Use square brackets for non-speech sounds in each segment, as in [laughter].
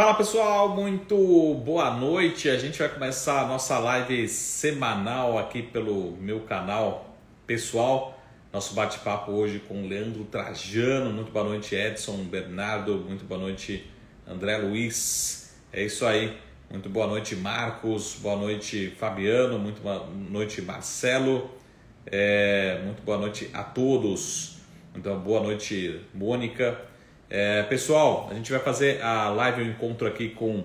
Fala pessoal, muito boa noite. A gente vai começar a nossa live semanal aqui pelo meu canal pessoal. Nosso bate-papo hoje com Leandro Trajano. Muito boa noite, Edson Bernardo. Muito boa noite, André Luiz. É isso aí. Muito boa noite, Marcos. Boa noite, Fabiano. Muito boa noite, Marcelo. É, muito boa noite a todos. Então, boa noite, Mônica. É, pessoal, a gente vai fazer a live, o um encontro aqui com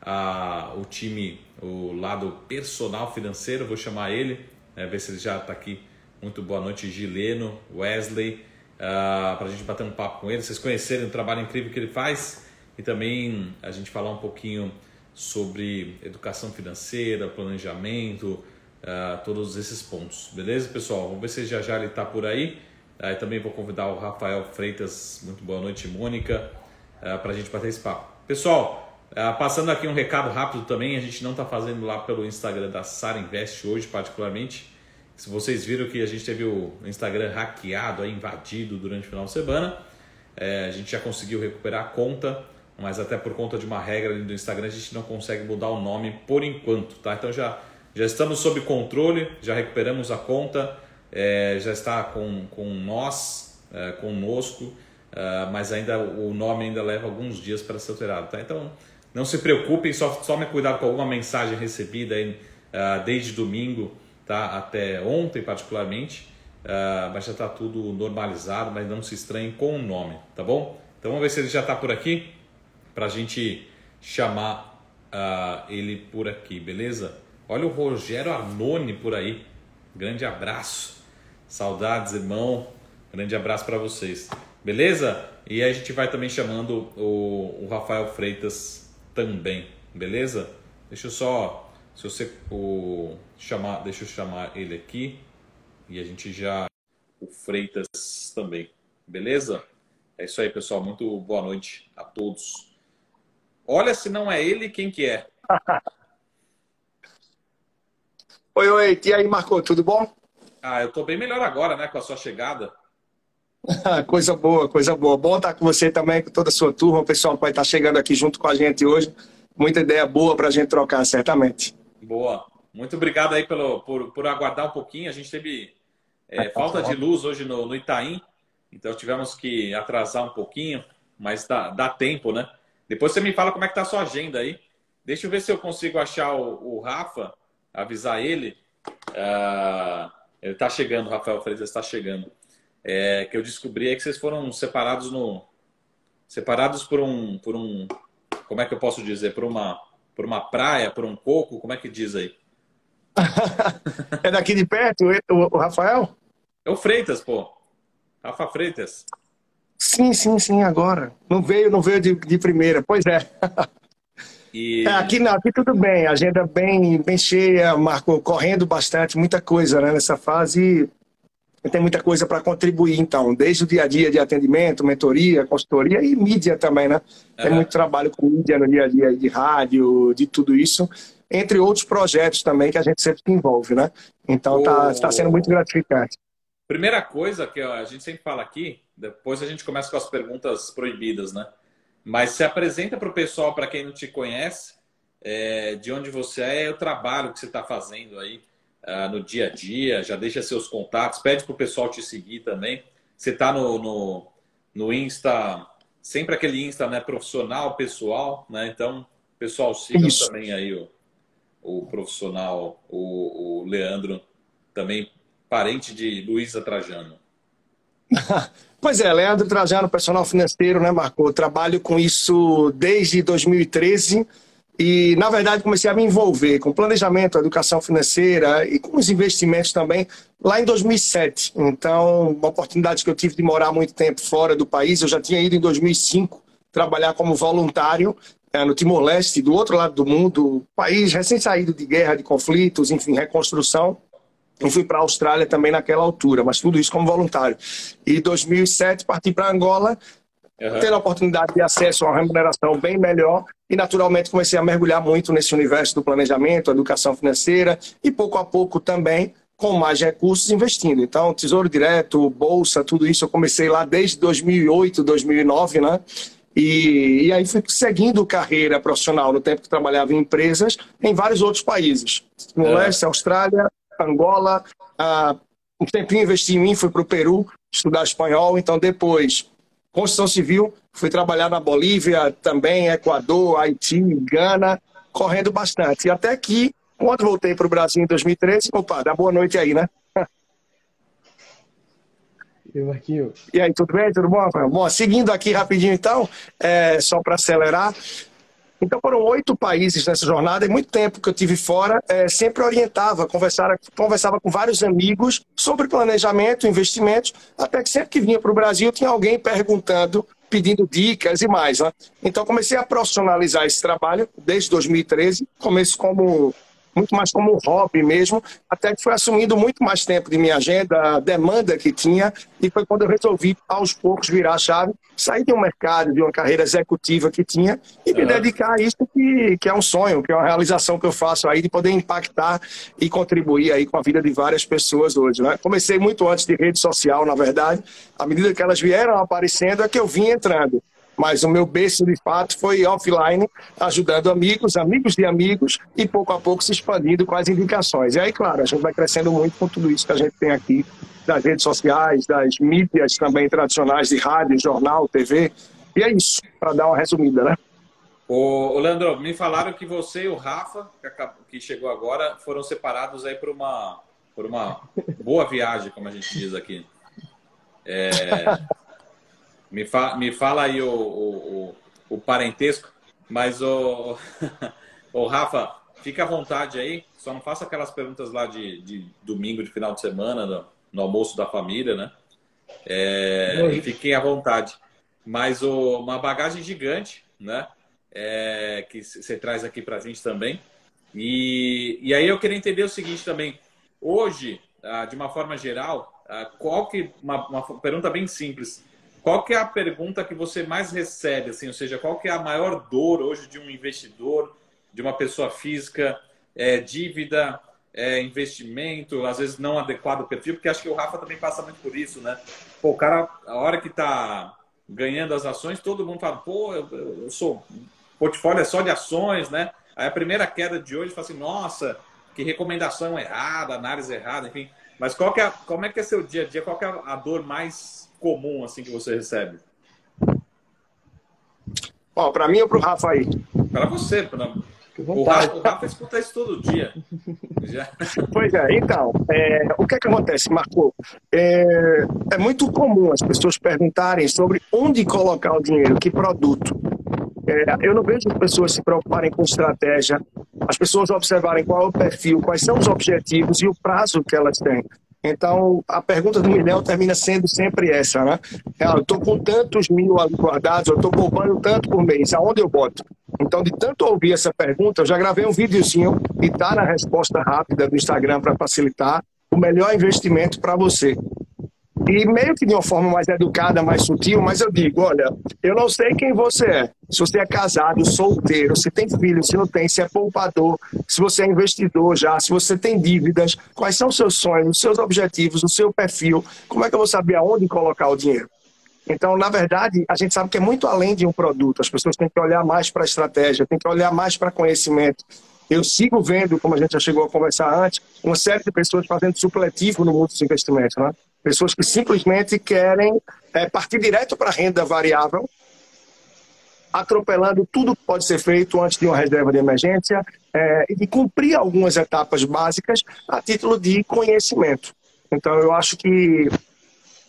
a, o time, o lado personal financeiro, vou chamar ele, né, ver se ele já está aqui. Muito boa noite, Gileno, Wesley, uh, ah, para a gente bater um papo com ele, vocês conhecerem o trabalho incrível que ele faz e também a gente falar um pouquinho sobre educação financeira, planejamento, uh, todos esses pontos. Beleza, pessoal? Vamos ver se já já ele está por aí. Aí também vou convidar o Rafael Freitas, muito boa noite, Mônica, eh, para a gente papo. Pessoal, eh, passando aqui um recado rápido também, a gente não está fazendo lá pelo Instagram da Sara Invest hoje, particularmente. Se vocês viram que a gente teve o Instagram hackeado, invadido durante o final de semana, é, a gente já conseguiu recuperar a conta, mas até por conta de uma regra do Instagram a gente não consegue mudar o nome por enquanto, tá? Então já, já estamos sob controle, já recuperamos a conta é, já está com, com nós, é, conosco, é, mas ainda o nome ainda leva alguns dias para ser alterado. Tá? Então, não se preocupem, só tome cuidado com alguma mensagem recebida é, desde domingo tá? até ontem, particularmente, é, mas já está tudo normalizado, mas não se estranhe com o nome, tá bom? Então vamos ver se ele já está por aqui para a gente chamar uh, ele por aqui, beleza? Olha o Rogério Arnone por aí. Grande abraço. Saudades, irmão. Grande abraço para vocês. Beleza? E a gente vai também chamando o, o, Rafael Freitas também. Beleza? Deixa eu só. Se você o, chamar, deixa eu chamar ele aqui. E a gente já. O Freitas também. Beleza? É isso aí, pessoal. Muito boa noite a todos. Olha, se não é ele, quem que é? [laughs] oi, oi. E aí, Marco, tudo bom? Ah, eu estou bem melhor agora, né, com a sua chegada. coisa boa, coisa boa. Bom estar com você também, com toda a sua turma. O pessoal vai estar chegando aqui junto com a gente hoje. Muita ideia boa para a gente trocar, certamente. Boa. Muito obrigado aí pelo, por, por aguardar um pouquinho. A gente teve é, falta de luz hoje no, no Itaim, então tivemos que atrasar um pouquinho, mas dá, dá tempo, né? Depois você me fala como é que tá a sua agenda aí. Deixa eu ver se eu consigo achar o, o Rafa, avisar ele. Uh, ele está chegando, Rafael Freitas está chegando. É, que eu descobri é que vocês foram separados no separados por um por um como é que eu posso dizer? Por uma por uma praia por um coco? Como é que diz aí? [laughs] É daqui de perto o, o Rafael? É o Freitas pô. Rafa Freitas. Sim sim sim agora. Não veio não veio de, de primeira pois é [laughs] E... É, aqui, não, aqui tudo bem, agenda bem, bem cheia, Marco, correndo bastante, muita coisa né, nessa fase. Tem muita coisa para contribuir, então, desde o dia a dia de atendimento, mentoria, consultoria e mídia também, né? Tem muito trabalho com mídia no dia a dia, de rádio, de tudo isso, entre outros projetos também que a gente sempre se envolve, né? Então, está tá sendo muito gratificante. Primeira coisa que a gente sempre fala aqui, depois a gente começa com as perguntas proibidas, né? Mas se apresenta para o pessoal, para quem não te conhece, é, de onde você é, o trabalho que você está fazendo aí uh, no dia a dia, já deixa seus contatos, pede para o pessoal te seguir também. Você está no, no, no, Insta, sempre aquele Insta né, profissional, pessoal, né? Então, pessoal, siga também aí o, o profissional, o, o Leandro, também parente de Luísa Trajano. [laughs] Pois é, Leandro Trajano, personal financeiro, né, Marco? Eu trabalho com isso desde 2013 e, na verdade, comecei a me envolver com planejamento, educação financeira e com os investimentos também lá em 2007. Então, uma oportunidade que eu tive de morar muito tempo fora do país, eu já tinha ido em 2005 trabalhar como voluntário é, no Timor-Leste, do outro lado do mundo, país recém-saído de guerra, de conflitos, enfim, reconstrução. Eu fui para a Austrália também naquela altura, mas tudo isso como voluntário. E em 2007 parti para Angola, uhum. tendo a oportunidade de acesso a uma remuneração bem melhor e naturalmente comecei a mergulhar muito nesse universo do planejamento, educação financeira e pouco a pouco também com mais recursos investindo. Então, Tesouro Direto, Bolsa, tudo isso eu comecei lá desde 2008, 2009, né? E, e aí fui seguindo carreira profissional no tempo que trabalhava em empresas em vários outros países. No é. leste, Austrália, Angola, ah, um tempinho investi em mim, fui para o Peru estudar espanhol, então depois construção civil, fui trabalhar na Bolívia, também Equador, Haiti, Gana, correndo bastante. E até que, quando voltei para o Brasil em 2013, opa, dá boa noite aí, né? [laughs] E Marquinhos? E aí, tudo bem? Tudo bom? Bom, seguindo aqui rapidinho então, é, só para acelerar. Então foram oito países nessa jornada e muito tempo que eu tive fora, é, sempre orientava, conversava, conversava com vários amigos sobre planejamento, investimentos, até que sempre que vinha para o Brasil tinha alguém perguntando, pedindo dicas e mais. Né? Então comecei a profissionalizar esse trabalho desde 2013, começo como muito mais como um hobby mesmo, até que foi assumindo muito mais tempo de minha agenda, a demanda que tinha, e foi quando eu resolvi, aos poucos, virar a chave, sair de um mercado, de uma carreira executiva que tinha, e me dedicar a isso que, que é um sonho, que é uma realização que eu faço aí, de poder impactar e contribuir aí com a vida de várias pessoas hoje. Né? Comecei muito antes de rede social, na verdade, à medida que elas vieram aparecendo, é que eu vim entrando mas o meu berço de fato foi offline, ajudando amigos, amigos de amigos e pouco a pouco se expandindo com as indicações. E aí, claro, a gente vai crescendo muito com tudo isso que a gente tem aqui, das redes sociais, das mídias também tradicionais de rádio, jornal, TV. E é isso, para dar uma resumida, né? Ô, Leandro, me falaram que você e o Rafa, que chegou agora, foram separados aí por uma, por uma boa viagem, como a gente diz aqui. É, [laughs] me, fa me fala aí o, o, o, parentesco, mas o, [laughs] o Rafa, fica à vontade aí, só não faça aquelas perguntas lá de, de domingo, de final de semana, no, no almoço da família, né? É, fiquem à vontade. Mas o, uma bagagem gigante, né? É, que você traz aqui para a gente também. E, e aí eu queria entender o seguinte também. Hoje, ah, de uma forma geral, ah, qual que uma, uma pergunta bem simples. Qual que é a pergunta que você mais recebe, assim, ou seja, qual que é a maior dor hoje de um investidor, de uma pessoa física, é, dívida, é, investimento, às vezes não adequado ao perfil, porque acho que o Rafa também passa muito por isso, né? Pô, o cara, a hora que tá ganhando as ações, todo mundo fala, pô, eu, eu sou portfólio é só de ações, né? Aí a primeira queda de hoje fala assim, nossa, que recomendação errada, análise errada, enfim. Mas qual que é, como é que é seu dia a dia? Qual que é a dor mais comum assim que você recebe? Bom, para mim ou para o Rafa aí? Para você, para o Rafa, o Rafa escuta isso todo dia. [laughs] Já. Pois é, então, é, o que é que acontece, Marco? É, é, muito comum as pessoas perguntarem sobre onde colocar o dinheiro, que produto. É, eu não vejo as pessoas se preocuparem com estratégia, as pessoas observarem qual é o perfil, quais são os objetivos e o prazo que elas têm. Então, a pergunta do milhão termina sendo sempre essa, né? É, eu estou com tantos mil guardados, eu estou poupando tanto por mês, aonde eu boto? Então, de tanto ouvir essa pergunta, eu já gravei um videozinho e está na resposta rápida do Instagram para facilitar o melhor investimento para você. E meio que de uma forma mais educada, mais sutil, mas eu digo, olha, eu não sei quem você é. Se você é casado, solteiro, se tem filho, se não tem, se é poupador, se você é investidor já, se você tem dívidas, quais são os seus sonhos, os seus objetivos, o seu perfil, como é que eu vou saber aonde colocar o dinheiro? Então, na verdade, a gente sabe que é muito além de um produto. As pessoas têm que olhar mais para a estratégia, têm que olhar mais para conhecimento. Eu sigo vendo, como a gente já chegou a conversar antes, uma série de pessoas fazendo supletivo no mundo dos investimentos. Né? Pessoas que simplesmente querem é, partir direto para a renda variável, atropelando tudo que pode ser feito antes de uma reserva de emergência é, e cumprir algumas etapas básicas a título de conhecimento. Então, eu acho que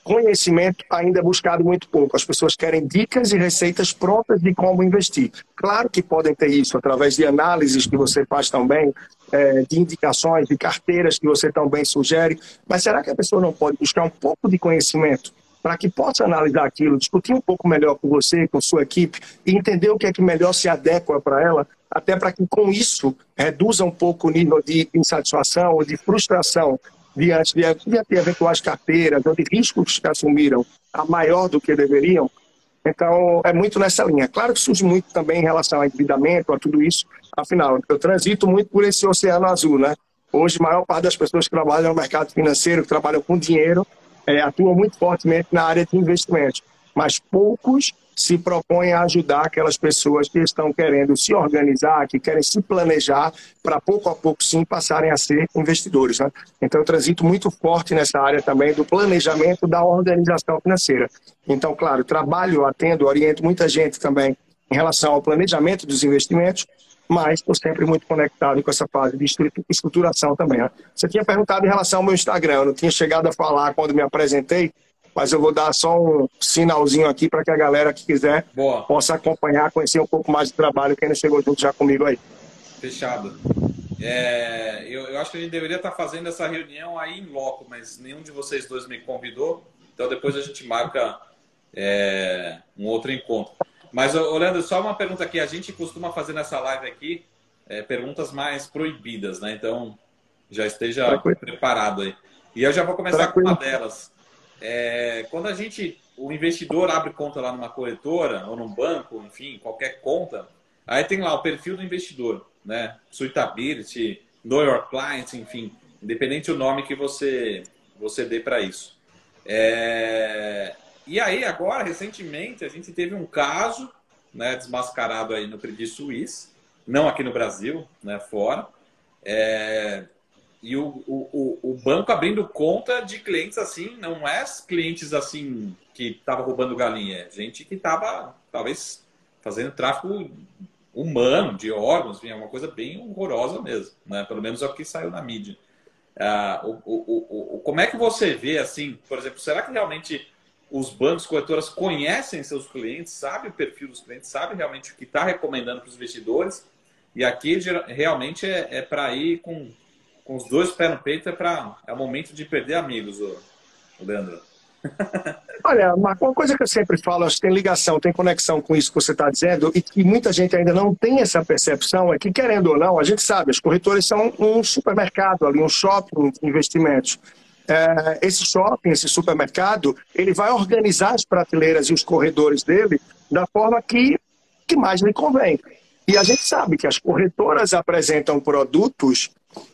conhecimento ainda é buscado muito pouco. As pessoas querem dicas e receitas prontas de como investir. Claro que podem ter isso através de análises que você faz também, é, de indicações, de carteiras que você também sugere, mas será que a pessoa não pode buscar um pouco de conhecimento para que possa analisar aquilo, discutir um pouco melhor com você, com sua equipe e entender o que é que melhor se adequa para ela, até para que com isso reduza um pouco o nível de insatisfação ou de frustração diante de, eventuais carteiras ou de riscos que assumiram a maior do que deveriam. Então, é muito nessa linha. Claro que surge muito também em relação ao endividamento, a tudo isso. Afinal, eu transito muito por esse oceano azul, né? Hoje, a maior parte das pessoas que trabalham no mercado financeiro, que trabalham com dinheiro, é, atuam muito fortemente na área de investimentos. Mas poucos se propõe a ajudar aquelas pessoas que estão querendo se organizar, que querem se planejar para pouco a pouco sim passarem a ser investidores. Né? Então eu transito muito forte nessa área também do planejamento da organização financeira. Então, claro, trabalho, atendo, oriento muita gente também em relação ao planejamento dos investimentos, mas estou sempre muito conectado com essa fase de estruturação também. Né? Você tinha perguntado em relação ao meu Instagram, eu não tinha chegado a falar quando me apresentei, mas eu vou dar só um sinalzinho aqui para que a galera que quiser Boa. possa acompanhar, conhecer um pouco mais do trabalho que ainda chegou junto já comigo aí. Fechado. É, eu, eu, acho que a gente deveria estar fazendo essa reunião aí em loco, mas nenhum de vocês dois me convidou, então depois a gente marca é, um outro encontro. Mas, Orlando, só uma pergunta aqui. A gente costuma fazer nessa live aqui é, perguntas mais proibidas, né? Então, já esteja Tranquilo. preparado aí. E eu já vou começar Tranquilo. com uma delas. É, quando a gente, o investidor abre conta lá numa corretora ou num banco, enfim, qualquer conta, aí tem lá o perfil do investidor, né? Suitability, Know Your Clients, enfim, independente do nome que você, você dê para isso. É, e aí, agora, recentemente, a gente teve um caso né, desmascarado aí no Credit Suisse, não aqui no Brasil, né, fora, é, e o, o, o, banco abrindo conta de clientes assim, não é clientes assim que estavam roubando galinha, é gente que estava, talvez, fazendo tráfico humano, de órgãos, enfim, é uma coisa bem horrorosa mesmo, né? pelo menos é o que saiu na mídia. Ah, o, o, o, como é que você vê, assim, por exemplo, será que realmente os bancos, corretoras conhecem seus clientes, sabe o perfil dos clientes, sabe realmente o que está recomendando para os investidores. E aqui realmente é, é para ir com, com os dois pés no peito, é, pra, é o momento de perder amigos, o Leandro. [laughs] Olha, uma coisa que eu sempre falo, acho que tem ligação, tem conexão com isso que você está dizendo, e que muita gente ainda não tem essa percepção, é que, querendo ou não, a gente sabe, as corretoras são um supermercado ali, um shopping de investimentos é, esse shopping, esse supermercado, ele vai organizar as prateleiras e os corredores dele da forma que, que mais lhe convém. E a gente sabe que as corretoras apresentam produtos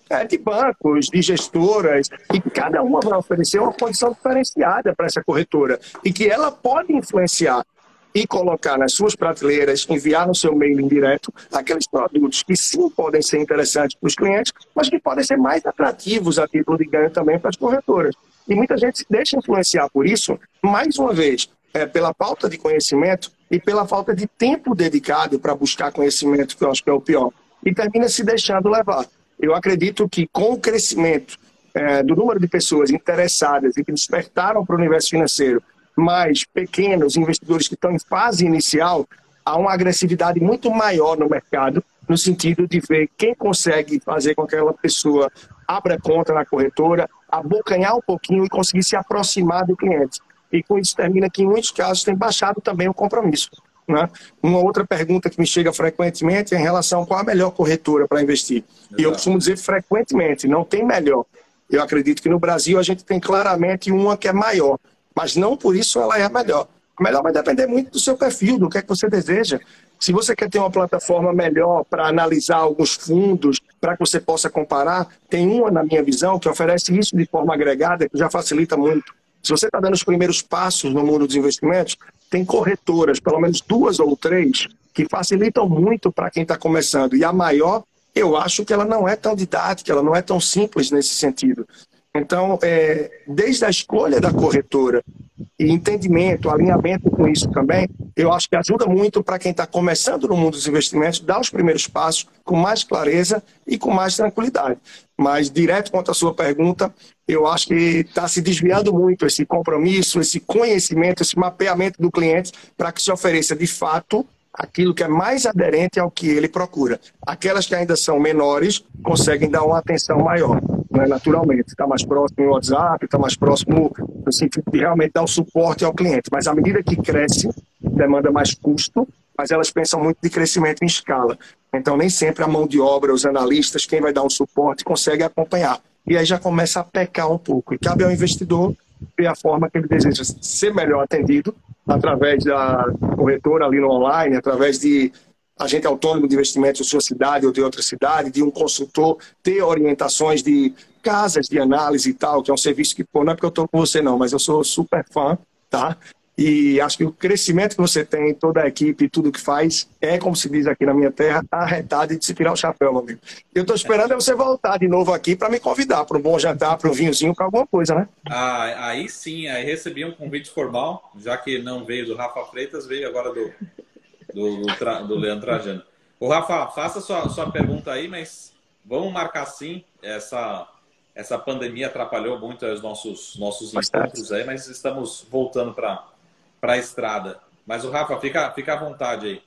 é, de bancos, de gestoras, e cada uma vai oferecer uma condição diferenciada para essa corretora e que ela pode influenciar e colocar nas suas prateleiras, enviar no seu mailing direto aqueles produtos que sim podem ser interessantes para os clientes, mas que podem ser mais atrativos a título de ganho também para as corretoras. E muita gente se deixa influenciar por isso, mais uma vez, é, pela falta de conhecimento e pela falta de tempo dedicado para buscar conhecimento, que eu acho que é o pior, e termina se deixando levar. Eu acredito que com o crescimento é, do número de pessoas interessadas e que despertaram para o universo financeiro mais pequenos, investidores que estão em fase inicial, há uma agressividade muito maior no mercado, no sentido de ver quem consegue fazer com que aquela pessoa abra conta na corretora, abocanhar um pouquinho e conseguir se aproximar do cliente. E com isso termina que, em muitos casos, tem baixado também o compromisso. Né? Uma outra pergunta que me chega frequentemente é em relação a qual a melhor corretora para investir. Exato. E eu costumo dizer frequentemente, não tem melhor. Eu acredito que no Brasil a gente tem claramente uma que é maior, mas não por isso ela é a melhor. A melhor vai depender muito do seu perfil, do que é que você deseja. Se você quer ter uma plataforma melhor para analisar alguns fundos, para que você possa comparar, tem uma, na minha visão, que oferece isso de forma agregada, que já facilita muito. Se você está dando os primeiros passos no mundo dos investimentos, tem corretoras, pelo menos duas ou três, que facilitam muito para quem está começando. E a maior, eu acho que ela não é tão didática, ela não é tão simples nesse sentido. Então, é, desde a escolha da corretora e entendimento, alinhamento com isso também, eu acho que ajuda muito para quem está começando no mundo dos investimentos, dar os primeiros passos com mais clareza e com mais tranquilidade. Mas, direto quanto à sua pergunta, eu acho que está se desviando muito esse compromisso, esse conhecimento, esse mapeamento do cliente para que se ofereça de fato aquilo que é mais aderente ao que ele procura. Aquelas que ainda são menores conseguem dar uma atenção maior, né, naturalmente. Está mais próximo no WhatsApp, está mais próximo no sentido de realmente dar o suporte ao cliente. Mas à medida que cresce, demanda mais custo, mas elas pensam muito de crescimento em escala. Então, nem sempre a mão de obra, os analistas, quem vai dar um suporte, consegue acompanhar. E aí já começa a pecar um pouco. E cabe ao investidor ver a forma que ele deseja ser melhor atendido através da corretora ali no online, através de agente autônomo de investimentos de sua cidade ou de outra cidade, de um consultor, ter orientações de casas de análise e tal, que é um serviço que, pô, não é porque eu estou com você não, mas eu sou super fã, tá? E acho que o crescimento que você tem, toda a equipe, tudo que faz, é, como se diz aqui na minha terra, arretado de se tirar o chapéu, meu amigo. Eu estou esperando é você voltar de novo aqui para me convidar para um bom jantar, para um vinhozinho, para alguma coisa, né? Ah, aí sim, aí recebi um convite formal, já que não veio do Rafa Freitas, veio agora do, do, do, do Leandro Trajano. O Rafa, faça sua, sua pergunta aí, mas vamos marcar sim. Essa, essa pandemia atrapalhou muito os nossos, nossos encontros aí, mas estamos voltando para para a estrada. Mas o Rafa, fica, fica à vontade aí.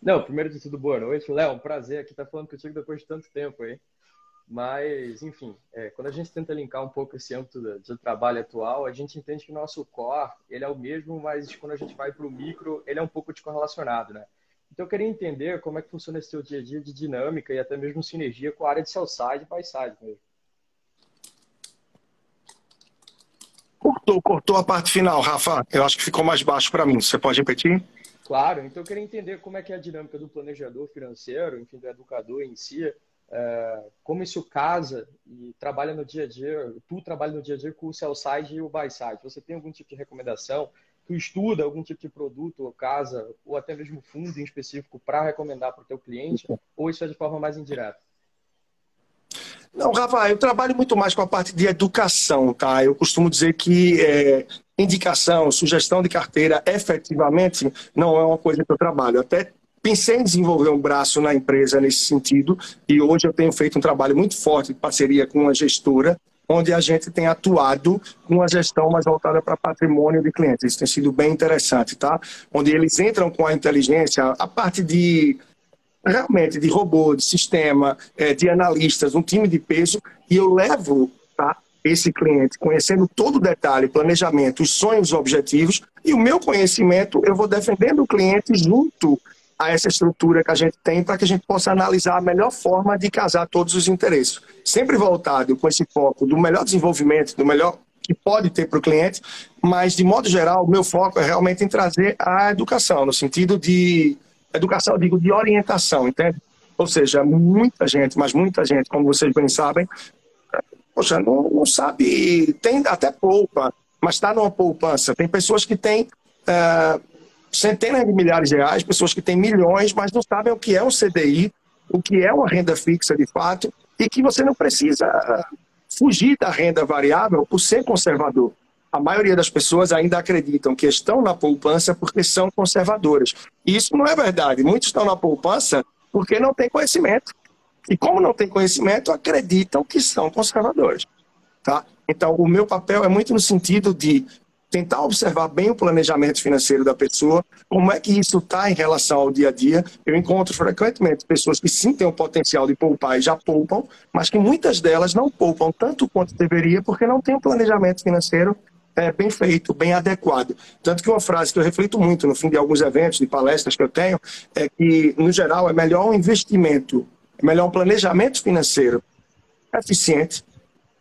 Não, primeiro de tudo, boa noite. Léo, um prazer aqui estar falando contigo depois de tanto tempo aí. Mas, enfim, é, quando a gente tenta linkar um pouco esse âmbito de, de, trabalho atual, a gente entende que o nosso core, ele é o mesmo, mas quando a gente vai para o micro, ele é um pouco descorrelacionado, né? Então, eu queria entender como é que funciona esse seu dia a dia de dinâmica e até mesmo sinergia com a área de sell side e buy side mesmo. Cortou, cortou a parte final, Rafa. Eu acho que ficou mais baixo para mim. Você pode repetir? Claro. Então, eu queria entender como é que é a dinâmica do planejador financeiro, enfim, do educador em si, é, como isso casa e trabalha no dia a dia, tu trabalha no dia a dia com o sell side e o buy side. Você tem algum tipo de recomendação? Tu estuda algum tipo de produto ou casa, ou até mesmo fundo em específico para recomendar para o teu cliente? Ou isso é de forma mais indireta? Não, Rafa, eu trabalho muito mais com a parte de educação, tá? Eu costumo dizer que é, indicação, sugestão de carteira, efetivamente, não é uma coisa que eu trabalho. Até pensei em desenvolver um braço na empresa nesse sentido, e hoje eu tenho feito um trabalho muito forte de parceria com uma gestora, onde a gente tem atuado com uma gestão mais voltada para patrimônio de clientes. Isso tem sido bem interessante, tá? Onde eles entram com a inteligência, a parte de realmente de robô, de sistema, é, de analistas, um time de peso, e eu levo tá, esse cliente conhecendo todo o detalhe, planejamento, os sonhos, os objetivos, e o meu conhecimento eu vou defendendo o cliente junto a essa estrutura que a gente tem para que a gente possa analisar a melhor forma de casar todos os interesses. Sempre voltado com esse foco do melhor desenvolvimento, do melhor que pode ter para o cliente, mas de modo geral, o meu foco é realmente em trazer a educação, no sentido de educação, eu digo, de orientação, entende? Ou seja, muita gente, mas muita gente, como vocês bem sabem, poxa, não, não sabe, tem até poupa, mas está numa poupança. Tem pessoas que têm é, centenas de milhares de reais, pessoas que têm milhões, mas não sabem o que é um CDI, o que é uma renda fixa de fato, e que você não precisa fugir da renda variável por ser conservador a maioria das pessoas ainda acreditam que estão na poupança porque são conservadoras. E isso não é verdade. Muitos estão na poupança porque não têm conhecimento. E como não têm conhecimento, acreditam que são conservadores. Tá? Então, o meu papel é muito no sentido de tentar observar bem o planejamento financeiro da pessoa, como é que isso está em relação ao dia a dia. Eu encontro frequentemente pessoas que sim têm o potencial de poupar e já poupam, mas que muitas delas não poupam tanto quanto deveria porque não têm um planejamento financeiro é, bem feito, bem adequado. Tanto que uma frase que eu reflito muito no fim de alguns eventos, de palestras que eu tenho, é que, no geral, é melhor um investimento, é melhor um planejamento financeiro eficiente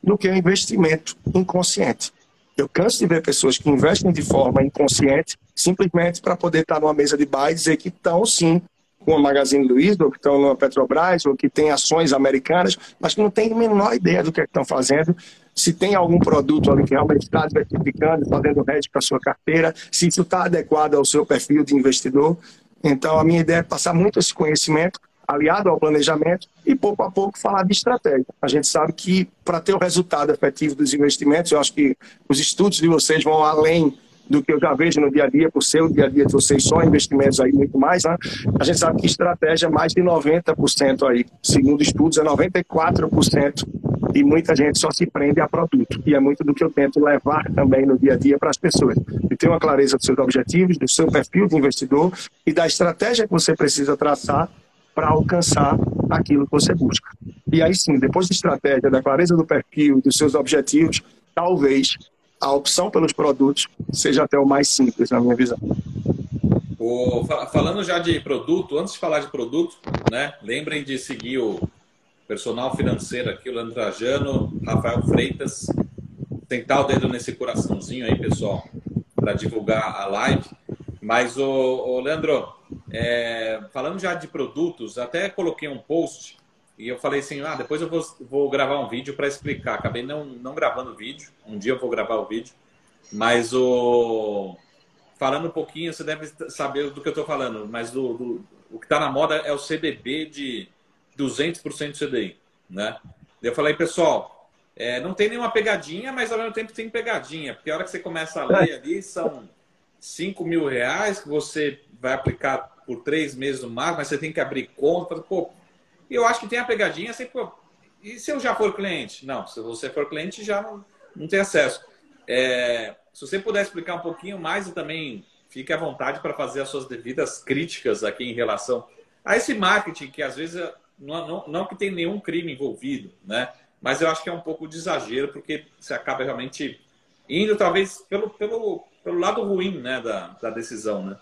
do que um investimento inconsciente. Eu canso de ver pessoas que investem de forma inconsciente simplesmente para poder estar numa mesa de bar e dizer que estão, sim, com a Magazine Luiza, ou que estão numa Petrobras, ou que tem ações americanas, mas que não têm a menor ideia do que, é estão fazendo, se tem algum produto ali que realmente está diversificando, fazendo hedge para sua carteira, se isso está adequado ao seu perfil de investidor. Então, a minha ideia é passar muito esse conhecimento aliado ao planejamento e pouco a pouco falar de estratégia. A gente sabe que para ter o resultado efetivo dos investimentos, eu acho que os estudos de vocês vão além do que eu já vejo no dia a dia, por ser o dia a dia de vocês só investimentos aí muito mais, né? a gente sabe que estratégia é mais de 90% aí. Segundo estudos, é 94% e muita gente só se prende a produto. E é muito do que eu tento levar também no dia a dia para as pessoas. E ter uma clareza dos seus objetivos, do seu perfil de investidor e da estratégia que você precisa traçar para alcançar aquilo que você busca. E aí sim, depois da estratégia, da clareza do perfil, dos seus objetivos, talvez a opção pelos produtos seja até o mais simples, na minha visão. O, falando já de produto, antes de falar de produto, né, lembrem de seguir o personal financeiro aqui, o Leandro Trajano, Rafael Freitas, tentar o dedo nesse coraçãozinho aí, pessoal, para divulgar a live. Mas, o, o Leandro, é, falando já de produtos, até coloquei um post e eu falei assim, ah, depois eu vou, vou gravar um vídeo para explicar. Acabei não, não gravando o vídeo. Um dia eu vou gravar o vídeo. Mas o falando um pouquinho, você deve saber do que eu estou falando, mas do, do, o que está na moda é o CDB de 200% CDI, né? Eu falei, pessoal, é, não tem nenhuma pegadinha, mas ao mesmo tempo tem pegadinha, porque a hora que você começa a ler ali, são 5 mil reais que você vai aplicar por três meses no máximo, mas você tem que abrir conta. Pô, eu acho que tem a pegadinha, assim, pô, e se eu já for cliente? Não, se você for cliente, já não, não tem acesso. É, se você puder explicar um pouquinho mais e também fique à vontade para fazer as suas devidas críticas aqui em relação a esse marketing que às vezes não, não, não que tem nenhum crime envolvido, né? Mas eu acho que é um pouco de exagero porque você acaba realmente indo talvez pelo, pelo, pelo lado ruim, né, da, da decisão, né?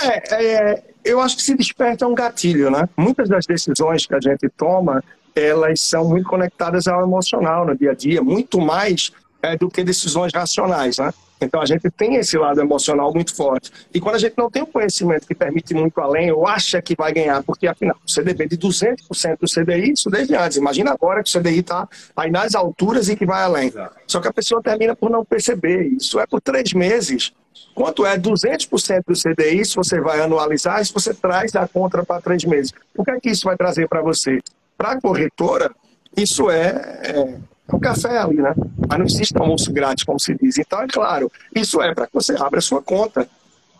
É, é, eu acho que se desperta um gatilho, né? Muitas das decisões que a gente toma, elas são muito conectadas ao emocional no dia a dia, muito mais é, do que decisões racionais, né? Então a gente tem esse lado emocional muito forte. E quando a gente não tem um conhecimento que permite muito além, ou acha que vai ganhar, porque afinal o CDB de 200% do CDI, isso desde antes. Imagina agora que o CDI está aí nas alturas e que vai além. Só que a pessoa termina por não perceber. Isso é por três meses. Quanto é 200% do CDI, se você vai anualizar, se você traz da conta para três meses. O que é que isso vai trazer para você? Para a corretora, isso é, é é um café ali, né? Mas não existe almoço grátis, como se diz. Então, é claro, isso é para que você abra a sua conta.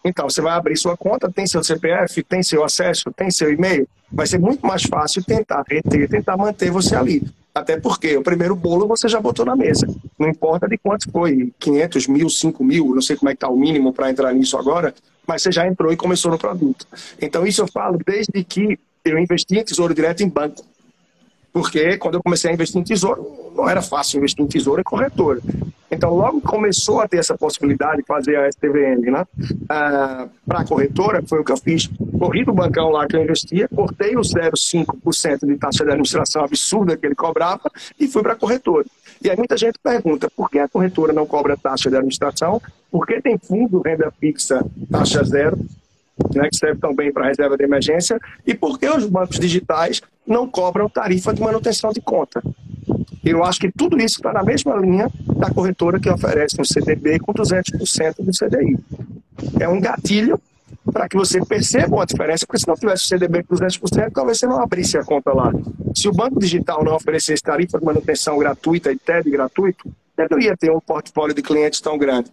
Então, você vai abrir sua conta, tem seu CPF, tem seu acesso, tem seu e-mail. Vai ser muito mais fácil tentar reter, tentar manter você ali. Até porque o primeiro bolo você já botou na mesa. Não importa de quanto foi, 500 mil, 5 mil, não sei como é que está o mínimo para entrar nisso agora, mas você já entrou e começou no produto. Então, isso eu falo desde que eu investi em tesouro direto em banco. Porque quando eu comecei a investir em tesouro, não era fácil investir em tesouro e corretora. Então, logo começou a ter essa possibilidade de fazer a STVM né? Ah, para a corretora, foi o que eu fiz. Corri do bancão lá que eu investia, cortei os 0,5% de taxa de administração absurda que ele cobrava e fui para a corretora. E aí muita gente pergunta, por que a corretora não cobra taxa de administração? Por que tem fundo renda fixa taxa zero? Né, que serve também para reserva de emergência, e por que os bancos digitais não cobram tarifa de manutenção de conta. Eu acho que tudo isso está na mesma linha da corretora que oferece um CDB com 200% do CDI. É um gatilho para que você perceba uma diferença, porque se não tivesse o CDB com 200%, talvez você não abrisse a conta lá. Se o banco digital não oferecesse tarifa de manutenção gratuita e TED gratuito, deveria ter um portfólio de clientes tão grande.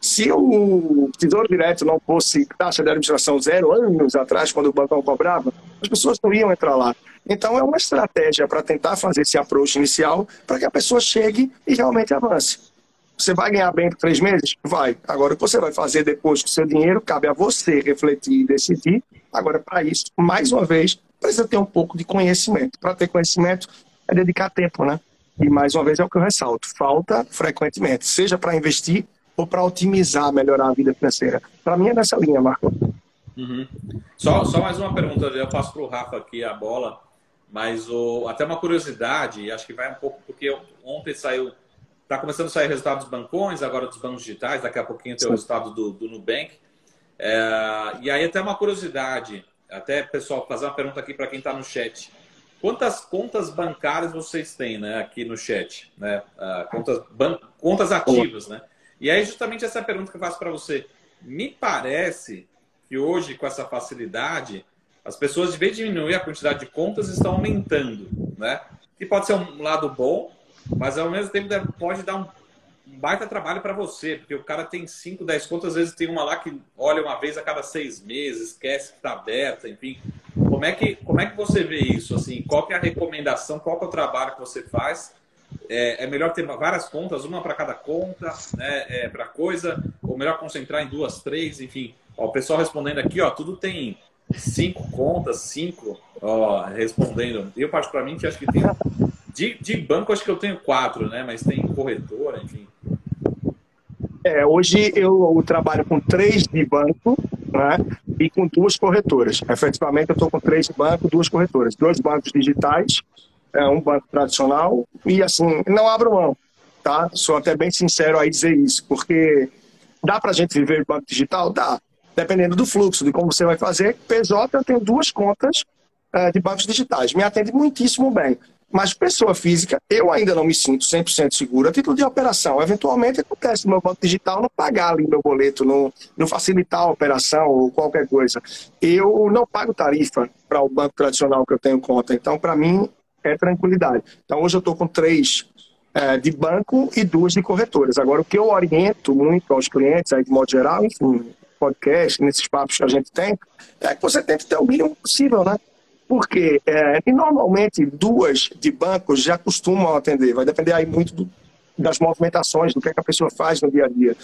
Se o Tesouro Direto não fosse taxa de administração zero anos atrás, quando o bancão cobrava, as pessoas não iam entrar lá. Então, é uma estratégia para tentar fazer esse approach inicial para que a pessoa chegue e realmente avance. Você vai ganhar bem por três meses? Vai. Agora, o que você vai fazer depois com o seu dinheiro, cabe a você refletir e decidir. Agora, para isso, mais uma vez, precisa ter um pouco de conhecimento. Para ter conhecimento, é dedicar tempo, né? E mais uma vez é o que eu ressalto: falta frequentemente, seja para investir ou para otimizar, melhorar a vida financeira. Para mim é nessa linha, Marco. Uhum. Só, só mais uma pergunta, eu passo para o Rafa aqui a bola, mas o, até uma curiosidade, acho que vai um pouco, porque ontem saiu, está começando a sair resultados dos bancões, agora dos bancos digitais, daqui a pouquinho tem o resultado do, do Nubank. É, e aí até uma curiosidade, até pessoal, fazer uma pergunta aqui para quem está no chat. Quantas contas bancárias vocês têm né, aqui no chat? Né? Uh, contas, ban contas ativas, né? E aí, justamente essa pergunta que eu faço para você. Me parece que hoje, com essa facilidade, as pessoas, de vez de diminuir a quantidade de contas, estão aumentando, né? Que pode ser um lado bom, mas ao mesmo tempo pode dar um baita trabalho para você, porque o cara tem 5, 10 contas, às vezes tem uma lá que olha uma vez a cada seis meses, esquece que está aberta, enfim. Como é, que, como é que você vê isso? Assim, qual é a recomendação, qual é o trabalho que você faz é, é melhor ter várias contas, uma para cada conta, né, é, para coisa, ou melhor concentrar em duas, três, enfim. Ó, o pessoal respondendo aqui, ó, tudo tem cinco contas, cinco, ó, respondendo. Eu, particularmente, acho que tem. De, de banco, acho que eu tenho quatro, né? Mas tem corretora, enfim. É, hoje eu, trabalho com três de banco, né? E com duas corretoras. Efetivamente, eu estou com três de banco, duas corretoras. Dois bancos digitais é um banco tradicional e assim, não abro mão, tá? Sou até bem sincero aí dizer isso, porque dá para a gente viver banco digital? Dá. Dependendo do fluxo, de como você vai fazer. PJ, eu tenho duas contas uh, de bancos digitais. Me atende muitíssimo bem. Mas pessoa física, eu ainda não me sinto 100% seguro a título de operação. Eventualmente acontece no meu banco digital não pagar ali meu boleto, não, não facilitar a operação ou qualquer coisa. Eu não pago tarifa para o banco tradicional que eu tenho conta. Então, para mim, é tranquilidade. Então, hoje eu estou com três é, de banco e duas de corretoras. Agora, o que eu oriento muito aos clientes, aí, de modo geral, enfim, podcast, nesses papos que a gente tem, é que você tente ter o mínimo possível, né? Porque é, e normalmente duas de bancos já costumam atender, vai depender aí muito do, das movimentações, do que, é que, a pessoa faz no dia a dia.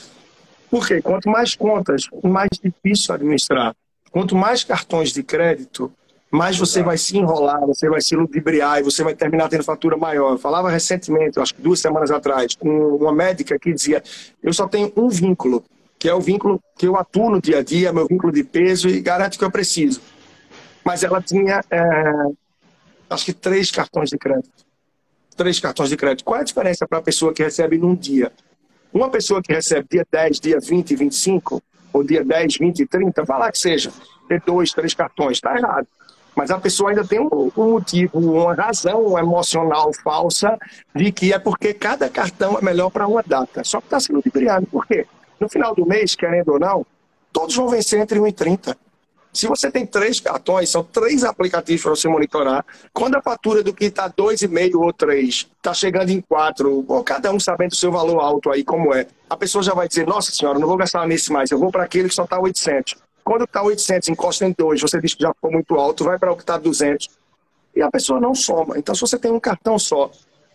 Porque quanto mais contas, mais difícil administrar. Quanto mais cartões de crédito, mais você vai se enrolar, você vai se ludibriar e você vai terminar tendo fatura maior. Eu falava recentemente, acho que duas semanas atrás, com uma médica que dizia: eu só tenho um vínculo, que é o vínculo que eu atuo no dia a dia, meu vínculo de peso e garanto que eu preciso mas ela tinha, é, acho que três cartões de crédito. Três cartões de crédito. Qual é a diferença para a pessoa que recebe num dia? Uma pessoa que recebe dia 10, dia 20, 25, ou dia 10, 20, 30, vai lá que seja, ter dois, três cartões, está errado. Mas a pessoa ainda tem um, um, motivo, uma razão emocional falsa de que é porque cada cartão é melhor para uma data. Só que está sendo ludibriado. Por quê? No final do mês, querendo ou não, todos vão vencer entre 1 e 30. Se você tem três cartões, são três aplicativos para você monitorar. Quando a fatura do que está dois e meio ou três está chegando em quatro, ou cada um sabendo o seu valor alto aí, como é, a pessoa já vai dizer, nossa senhora, não vou gastar nesse mais, eu vou para aquele que só está 800. Quando está 800, encosta em dois, você diz que já ficou muito alto, vai para o que está 200. E a pessoa não soma. Então, se você tem um cartão só,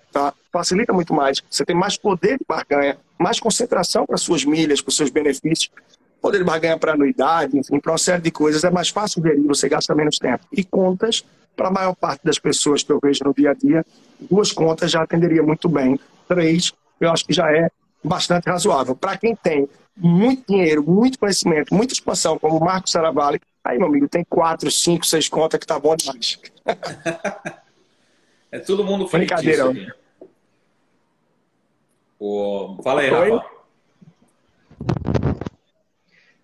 tá? facilita muito mais. Você tem mais poder de barganha, mais concentração para suas milhas, para seus benefícios poder de barganha para anuidade, enfim, para uma série de coisas, é mais fácil gerir, você gasta menos tempo. E contas, para a maior parte das pessoas que eu vejo no dia a dia, duas contas já atenderia muito bem. Três, eu acho que já é bastante razoável. Para quem tem muito dinheiro, muito conhecimento, muita expansão, como o Marcos Saravalli, aí, meu amigo, tem quatro, cinco, seis contas que tá bom demais. [laughs] é todo mundo Brincadeira. O... Fala aí, Rafa.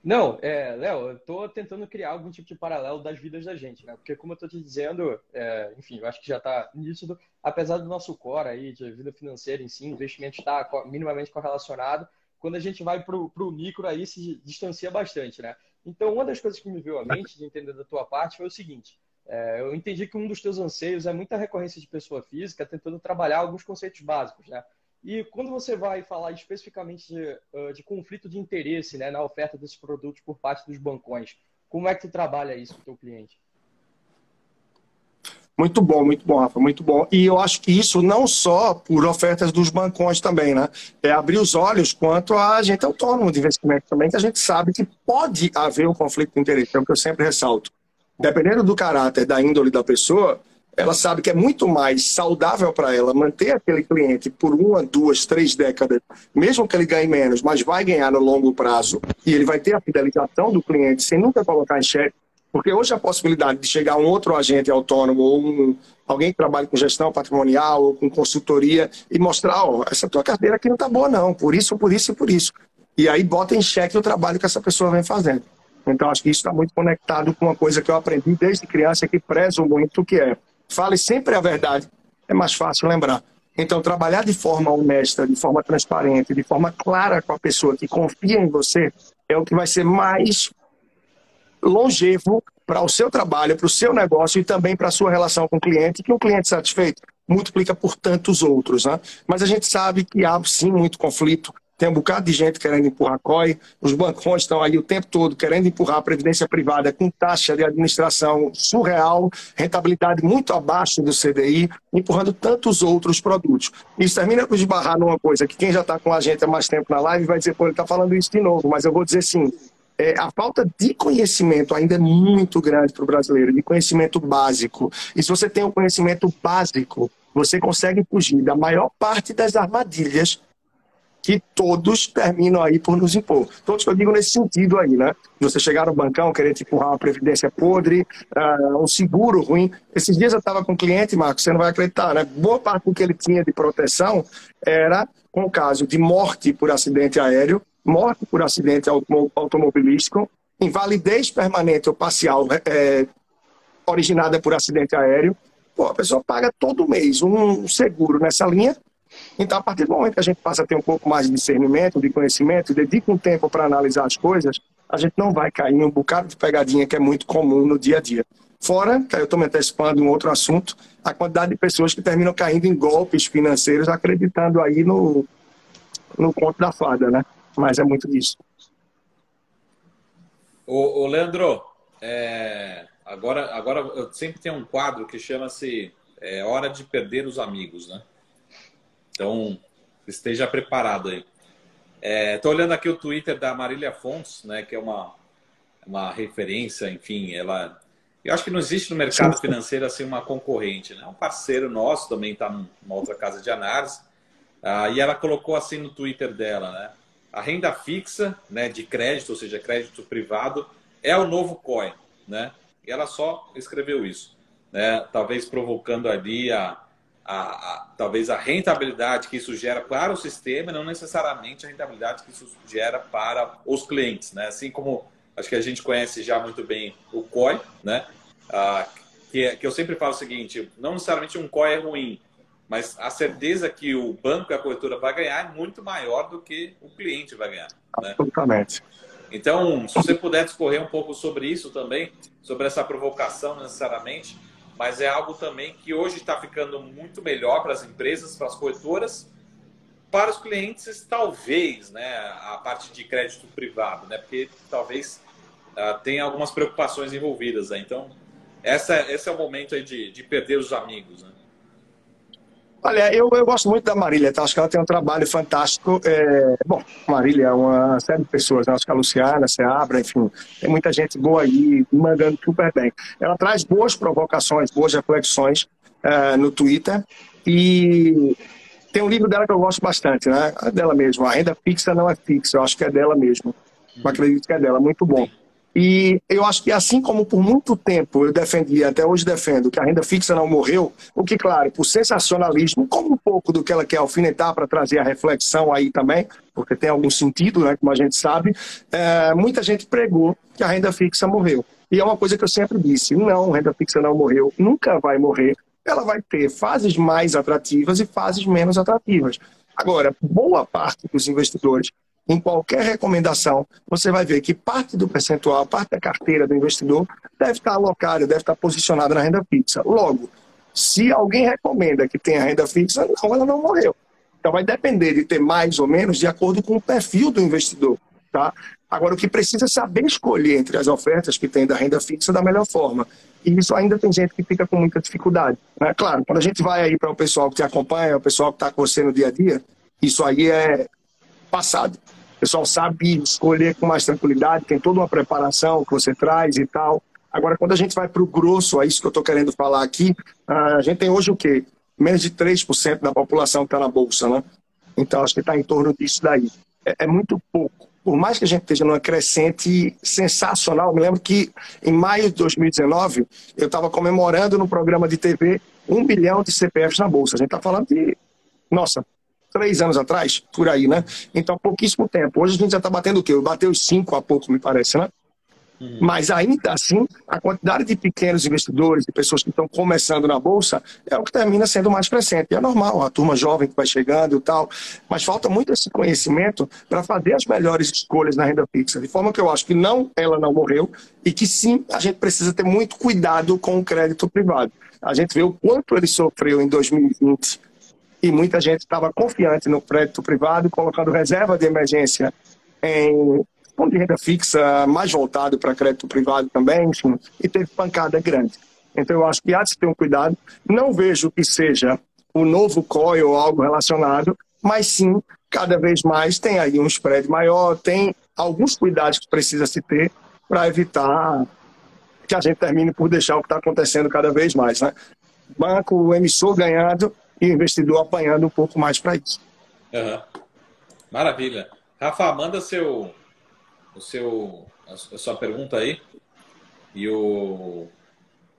Não, é, Léo, eu tô tentando criar algum tipo de paralelo das vidas da gente, né? Porque como eu tô te dizendo, é, enfim, eu acho que já tá nítido, apesar do nosso core aí, de vida financeira em si, investimento está minimamente correlacionado, quando a gente vai pro, pro micro aí se distancia bastante, né? Então, uma das coisas que me veio à mente de entender da tua parte foi o seguinte, é, eu entendi que um dos teus anseios é muita recorrência de pessoa física tentando trabalhar alguns conceitos básicos, né? E quando você vai falar especificamente de, de conflito de interesse né, na oferta desses produtos por parte dos bancões, como é que tu trabalha isso com o teu cliente? Muito bom, muito bom, Rafa, muito bom. E eu acho que isso não só por ofertas dos bancões também, né? É abrir os olhos quanto a gente autônomo de investimento também, que a gente sabe que pode haver um conflito de interesse, é o que eu sempre ressalto. Dependendo do caráter, da índole da pessoa, ela sabe que é muito mais saudável para ela manter aquele cliente por uma, duas, três décadas, mesmo que ele ganhe menos, mas vai ganhar no longo prazo e ele vai ter a fidelização do cliente sem nunca colocar em xeque. Porque hoje a possibilidade de chegar um outro agente autônomo ou um, alguém que trabalhe com gestão patrimonial ou com consultoria e mostrar, ó, essa tua carteira aqui não está boa não, por isso, por isso e por isso. E aí bota em xeque o trabalho que essa pessoa vem fazendo. Então acho que isso está muito conectado com uma coisa que eu aprendi desde criança que prezo muito, que é Fale sempre a verdade, é mais fácil lembrar. Então, trabalhar de forma honesta, de forma transparente, de forma clara com a pessoa que confia em você, é o que vai ser mais longevo para o seu trabalho, para o seu negócio e também para a sua relação com o cliente, que um cliente satisfeito multiplica por tantos outros. Né? Mas a gente sabe que há sim muito conflito, tem um bocado de gente querendo empurrar COI, os bancões estão aí o tempo todo querendo empurrar a previdência privada com taxa de administração surreal, rentabilidade muito abaixo do CDI, empurrando tantos outros produtos. Isso termina por esbarrar numa coisa que quem já está com a gente há mais tempo na live vai dizer, pô, ele está falando isso de novo, mas eu vou dizer sim. É, a falta de conhecimento ainda é muito grande para o brasileiro, de conhecimento básico. E se você tem o um conhecimento básico, você consegue fugir da maior parte das armadilhas que todos terminam aí por nos impor. Todos que eu digo nesse sentido aí, né? Você chegar no bancão querendo empurrar uma previdência podre, uh, um seguro ruim. Esses dias eu estava com um cliente, Marcos, você não vai acreditar, né? Boa parte do que ele tinha de proteção era com o caso de morte por acidente aéreo, morte por acidente automobilístico, invalidez permanente ou parcial é, originada por acidente aéreo, pô, a pessoa paga todo mês um seguro nessa linha. Então, a partir do momento que a gente passa a ter um pouco mais de discernimento, de conhecimento, dedica um tempo para analisar as coisas, a gente não vai cair em um bocado de pegadinha que é muito comum no dia a dia. Fora, que eu estou me antecipando um outro assunto, a quantidade de pessoas que terminam caindo em golpes financeiros, acreditando aí no, no conto da fada, né? Mas é muito disso. Ô, ô Leandro, é, agora, agora eu sempre tenho um quadro que chama-se é, Hora de Perder os Amigos, né? Então, esteja preparado aí. Estou é, olhando aqui o Twitter da Marília Fontes, né, que é uma, uma referência, enfim, ela eu acho que não existe no mercado financeiro assim uma concorrente, né? Um parceiro nosso também está numa outra casa de análise. Ah, e ela colocou assim no Twitter dela, né? A renda fixa, né, de crédito, ou seja, crédito privado, é o novo COI, né? E ela só escreveu isso, né? Talvez provocando ali a, a, a, talvez a rentabilidade que isso gera para o sistema, não necessariamente a rentabilidade que isso gera para os clientes, né? Assim como acho que a gente conhece já muito bem o COI, né? Ah, que, que eu sempre falo o seguinte: não necessariamente um COI é ruim, mas a certeza que o banco e a corretora vai ganhar é muito maior do que o cliente vai ganhar. Né? Absolutamente. Então, se você puder discorrer um pouco sobre isso também, sobre essa provocação necessariamente, mas é algo também que hoje está ficando muito melhor para as empresas, para as corretoras, para os clientes, talvez, né, a parte de crédito privado, né, porque talvez uh, tenha algumas preocupações envolvidas. Né? Então, essa, esse é o momento aí de, de perder os amigos. Né? Olha, eu, eu gosto muito da Marília, tá? acho que ela tem um trabalho fantástico. É... Bom, Marília é uma série de pessoas, né? acho que a Luciana, a Seabra, enfim, tem muita gente boa aí, mandando super bem. Ela traz boas provocações, boas reflexões uh, no Twitter e tem um livro dela que eu gosto bastante, né? É dela mesmo, A Renda Fixa Não É Fixa, eu acho que é dela mesmo. Eu acredito que é dela, muito bom. E eu acho que assim como por muito tempo eu defendi, até hoje defendo, que a renda fixa não morreu, o que, claro, por sensacionalismo, como um pouco do que ela quer alfinetar para trazer a reflexão aí também, porque tem algum sentido, né, como a gente sabe, é, muita gente pregou que a renda fixa morreu. E é uma coisa que eu sempre disse, não, renda fixa não morreu, nunca vai morrer. Ela vai ter fases mais atrativas e fases menos atrativas. Agora, boa parte dos investidores em qualquer recomendação, você vai ver que parte do percentual, parte da carteira do investidor deve estar alocada, deve estar posicionada na renda fixa. Logo, se alguém recomenda que tenha renda fixa, não, ela não morreu. Então vai depender de ter mais ou menos de acordo com o perfil do investidor. Tá? Agora, o que precisa é saber escolher entre as ofertas que tem da renda fixa da melhor forma. E isso ainda tem gente que fica com muita dificuldade. Né? Claro, quando a gente vai aí para o pessoal que te acompanha, o pessoal que está com você no dia a dia, isso aí é passado. O pessoal sabe escolher com mais tranquilidade, tem toda uma preparação que você traz e tal. Agora, quando a gente vai para o grosso, é isso que eu estou querendo falar aqui, a gente tem hoje o quê? Menos de 3% da população que está na Bolsa, né? Então, acho que está em torno disso daí. É, é, muito pouco. Por mais que a gente esteja numa crescente sensacional, me lembro que em maio de 2019, eu estava comemorando no programa de TV um bilhão de CPFs na Bolsa. A gente está falando de, nossa, três anos atrás, por aí, né? Então, pouquíssimo tempo. Hoje a gente já está batendo o quê? Bateu os cinco há pouco, me parece, né? Uhum. Mas ainda assim, a quantidade de pequenos investidores, de pessoas que estão começando na bolsa, é o que termina sendo mais crescente. É normal, a turma jovem que vai chegando e tal. Mas falta muito esse conhecimento para fazer as melhores escolhas na renda fixa. De forma que eu acho que não, ela não morreu e que sim, a gente precisa ter muito cuidado com o crédito privado. A gente vê o quanto ele sofreu em 2020 e muita gente estava confiante no crédito privado, colocando reserva de emergência em de renda fixa mais voltado para crédito privado também, enfim, e teve pancada grande. Então, eu acho que há de se ter um cuidado. Não vejo que seja o novo COI ou algo relacionado, mas sim, cada vez mais tem aí um spread maior, tem alguns cuidados que precisa se ter para evitar que a gente termine por deixar o que está acontecendo cada vez mais. Né? Banco, emissor ganhando e o investidor apanhando um pouco mais para isso. Uhum. Maravilha. Rafa, manda seu, o seu, a sua pergunta aí. E o,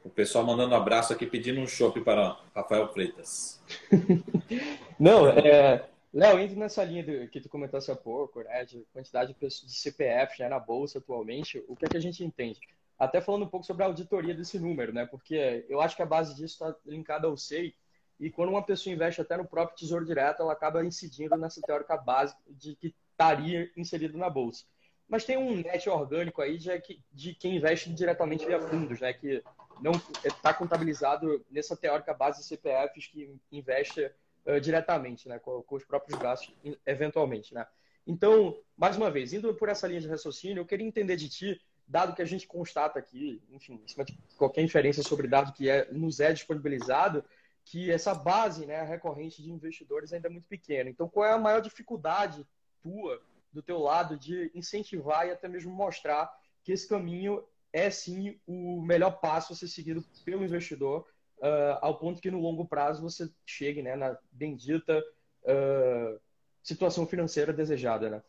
o pessoal mandando um abraço aqui, pedindo um chopp para Rafael Freitas. [laughs] Não, é, Léo, indo nessa linha do, que tu comentasse há pouco, né, de quantidade de, de CPF né, na bolsa atualmente, o que é que a gente entende? até falando um pouco sobre a auditoria desse número, né? Porque eu acho que a base disso está linkada ao SEI, e quando uma pessoa investe até no próprio Tesouro Direto, ela acaba incidindo nessa teórica básica de que estaria inserido na bolsa. Mas tem um net orgânico aí de, de quem investe diretamente via fundos, né? Que não está contabilizado nessa teórica base de CPFs que investe uh, diretamente, né? Com, com, os próprios gastos, eventualmente, né? Então, mais uma vez, indo por essa linha de raciocínio, eu queria entender de ti, dado que a gente constata aqui, enfim, em cima de qualquer inferência sobre dado que é, nos é disponibilizado, que essa base né, recorrente de investidores ainda é muito pequena. Então, qual é a maior dificuldade tua, do teu lado, de incentivar e até mesmo mostrar que esse caminho é sim o melhor passo a ser seguido pelo investidor, uh, ao ponto que no longo prazo você chegue né, na bendita uh, situação financeira desejada, né?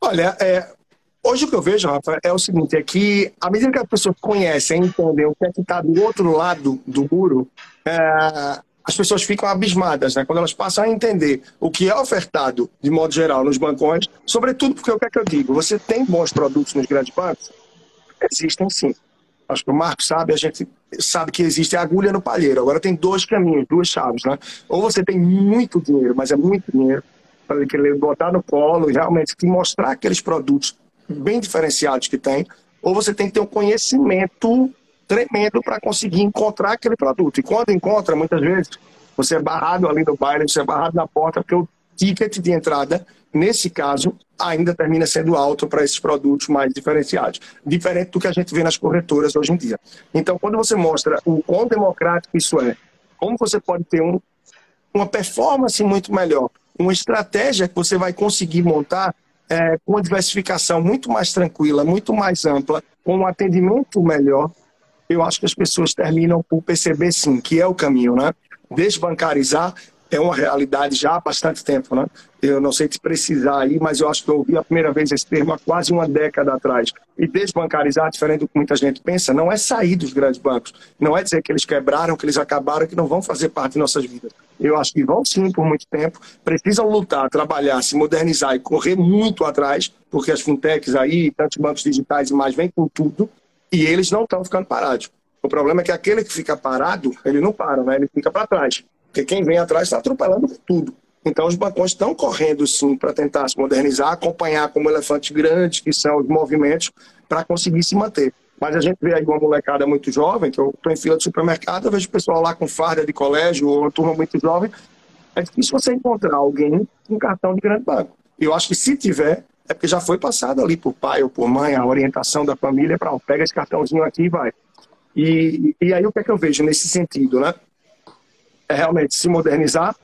Olha, é, hoje o que eu vejo, Rafa, é o seguinte, é que à medida que as pessoas conhecem, entendem o que é que está do outro lado do muro, é, as pessoas ficam abismadas, né? Quando elas passam a entender o que é ofertado, de modo geral, nos bancões, sobretudo porque o que é que eu digo? Você tem bons produtos nos grandes bancos? Existem sim. Acho que o Marco sabe, a gente sabe que existe agulha no palheiro. Agora tem dois caminhos, duas chaves, né? Ou você tem muito dinheiro, mas é muito dinheiro, para ele botar no colo e realmente te mostrar aqueles produtos bem diferenciados que tem, ou você tem que ter um conhecimento tremendo para conseguir encontrar aquele produto. E quando encontra, muitas vezes, você é barrado ali no baile, você é barrado na porta, porque o ticket de entrada, nesse caso, ainda termina sendo alto para esses produtos mais diferenciados. Diferente do que a gente vê nas corretoras hoje em dia. Então, quando você mostra o quão democrático isso é, como você pode ter um, uma performance muito melhor, uma estratégia que você vai conseguir montar é, com uma diversificação muito mais tranquila, muito mais ampla, com um atendimento melhor, eu acho que as pessoas terminam por perceber sim que é o caminho, né? Desbancarizar é uma realidade já há bastante tempo, né? Eu não sei te precisar aí, mas eu acho que eu ouvi a primeira vez esse termo há quase uma década atrás. E desbancarizar, diferente do que muita gente pensa, não é sair dos grandes bancos. Não é dizer que eles quebraram, que eles acabaram, que não vão fazer parte de nossas vidas. Eu acho que vão sim por muito tempo, precisam lutar, trabalhar, se modernizar e correr muito atrás, porque as fintechs aí, tantos bancos digitais e mais, vêm com tudo, e eles não estão ficando parados. O problema é que aquele que fica parado, ele não para, né? ele fica para trás. Porque quem vem atrás está atropelando tudo. Então, os bancões estão correndo, sim, para tentar se modernizar, acompanhar como elefantes grandes, que são os movimentos, para conseguir se manter. Mas a gente vê aí uma molecada muito jovem, que eu estou em fila de supermercado, eu vejo o pessoal lá com farda de colégio, ou uma turma muito jovem. É difícil você encontrar alguém com cartão de grande banco. Eu acho que se tiver, é porque já foi passado ali por pai ou por mãe, a orientação da família para, pega esse cartãozinho aqui e vai. E, e aí o que é que eu vejo nesse sentido, né? É realmente se modernizar,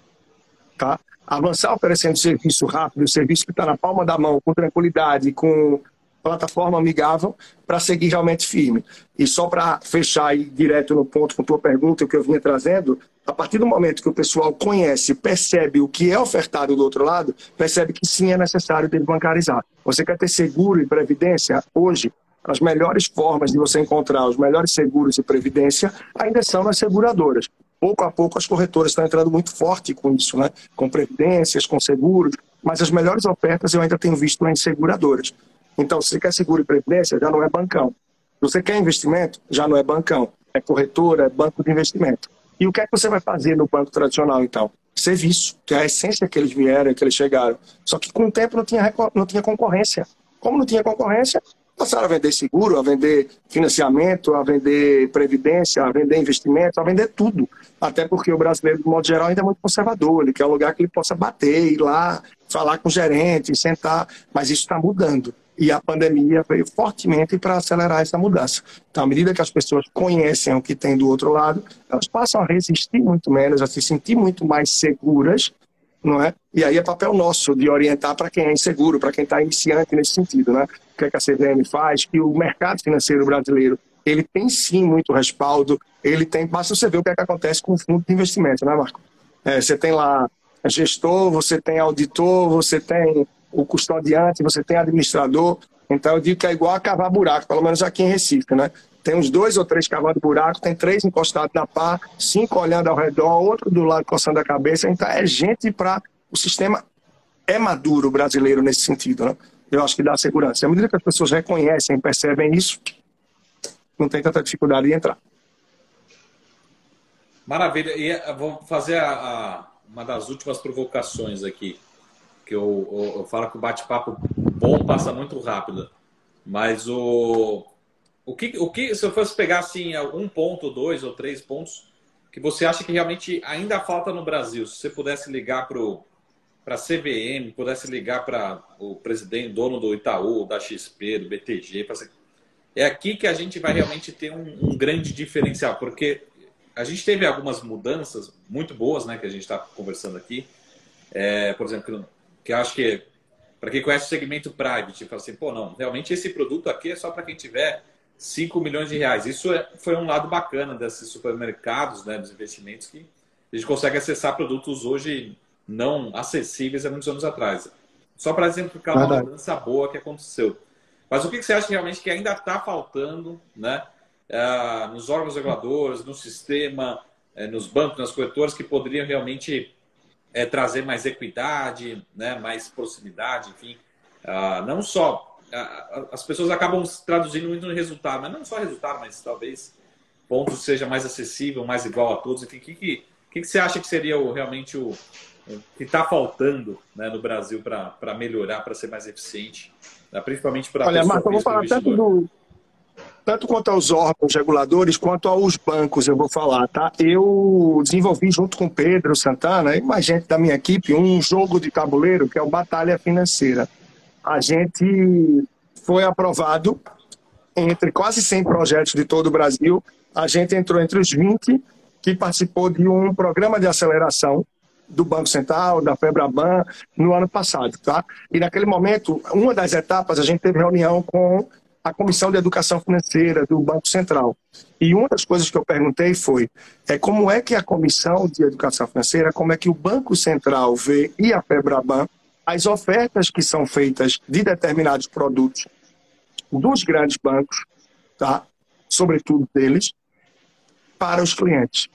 tá? avançar oferecendo serviço rápido, serviço que está na palma da mão, com tranquilidade, com plataforma amigável, para seguir realmente firme. E só para fechar aí direto no ponto com tua pergunta, que eu vinha trazendo, a partir do momento que o pessoal conhece, percebe o que é ofertado do outro lado, percebe que sim é necessário desbancarizar. Você quer ter seguro e previdência? Hoje, as melhores formas de você encontrar os melhores seguros e previdência ainda são nas seguradoras pouco a pouco as corretoras estão entrando muito forte com isso, né? com previdências, com seguros, mas as melhores ofertas eu ainda tenho visto em seguradoras. Então, se você quer seguro e previdência, já não é bancão. Se você quer investimento, já não é bancão. É corretora, é banco de investimento. E o que é que você vai fazer no banco tradicional, então? Serviço, que é a essência que eles vieram, que eles chegaram. Só que com o tempo não tinha, não tinha concorrência. Como não tinha concorrência, passaram a vender seguro, a vender financiamento, a vender previdência, a vender investimento, a vender tudo. Até porque o brasileiro, de modo geral, ainda é muito conservador. Ele quer um lugar que ele possa bater, ir lá, falar com o gerente, sentar. Mas isso está mudando. E a pandemia veio fortemente para acelerar essa mudança. Então, à medida que as pessoas conhecem o que tem do outro lado, elas passam a resistir muito menos, a se sentir muito mais seguras não é? E aí é papel nosso de orientar para quem é inseguro, para quem está iniciante nesse sentido, né? O que, é que a CVM faz, que o mercado financeiro brasileiro ele tem sim muito respaldo, ele tem, basta você ver o que, é que acontece com o fundo de investimento, né, Marco? É, você tem lá gestor, você tem auditor, você tem o custodiante, você tem administrador, então eu digo que é igual a cavar buraco, pelo menos aqui em Recife, né? Tem uns dois ou três cavando buraco, tem três encostados na pá, cinco olhando ao redor, outro do lado coçando a cabeça. Então é gente para. O sistema é maduro brasileiro nesse sentido, né? eu acho que dá segurança. À medida que as pessoas reconhecem, percebem isso, não tem tanta dificuldade de entrar. Maravilha. E eh, vou fazer a, a, uma das últimas provocações aqui, que eu, eu, eu falo que o bate-papo bom passa muito rápido. Mas o, o, que, o que, se eu fosse pegar assim, um ponto, dois ou três pontos que você acha que realmente ainda falta no Brasil, se você pudesse ligar para a CVM, pudesse ligar para o presidente, dono do Itaú, da XP, do BTG, é aqui que a gente vai realmente ter um, um grande diferencial, porque a gente teve algumas mudanças muito boas, né, que a gente está conversando aqui. É, por exemplo, que eu acho que para quem conhece o segmento private, fala assim, pô, não, realmente esse produto aqui é só para quem tiver 5 milhões de reais. Isso é, foi um lado bacana desses supermercados, né, dos investimentos, que a gente consegue acessar produtos hoje não acessíveis há muitos anos atrás. Só para exemplificar uma mudança boa que aconteceu. Mas o que você acha realmente que ainda está faltando, né? uh, nos órgãos reguladores, no sistema, uh, nos bancos, nas corretoras, que poderiam realmente uh, trazer mais equidade, né, mais proximidade, enfim. Ah, não só. As pessoas acabam traduzindo muito no resultado, mas não só resultado, mas talvez ponto seja mais acessível, mais igual a todos. Enfim, o que, que, que, você acha que seria o, realmente o, o que está faltando né, no Brasil para melhorar, para ser mais eficiente, né, principalmente para Olha, Marco, eu vou falar tanto do, tanto quanto aos órgãos reguladores, quanto aos bancos, eu vou falar, tá? Eu desenvolvi junto com Pedro Santana e mais gente da minha equipe um jogo de tabuleiro que é o Batalha Financeira. A gente foi aprovado entre quase 100 projetos de todo o Brasil. A gente entrou entre os 20 que participou de um programa de aceleração do Banco Central, da Febraban, no ano passado, tá? E naquele momento, uma das etapas, a gente teve reunião com a Comissão de Educação Financeira do Banco Central. E uma das coisas que eu perguntei foi é como é que a Comissão de Educação Financeira, como é que o Banco Central vê e a FEBRABAN as ofertas que são feitas de determinados produtos dos grandes bancos, tá? sobretudo deles, para os clientes.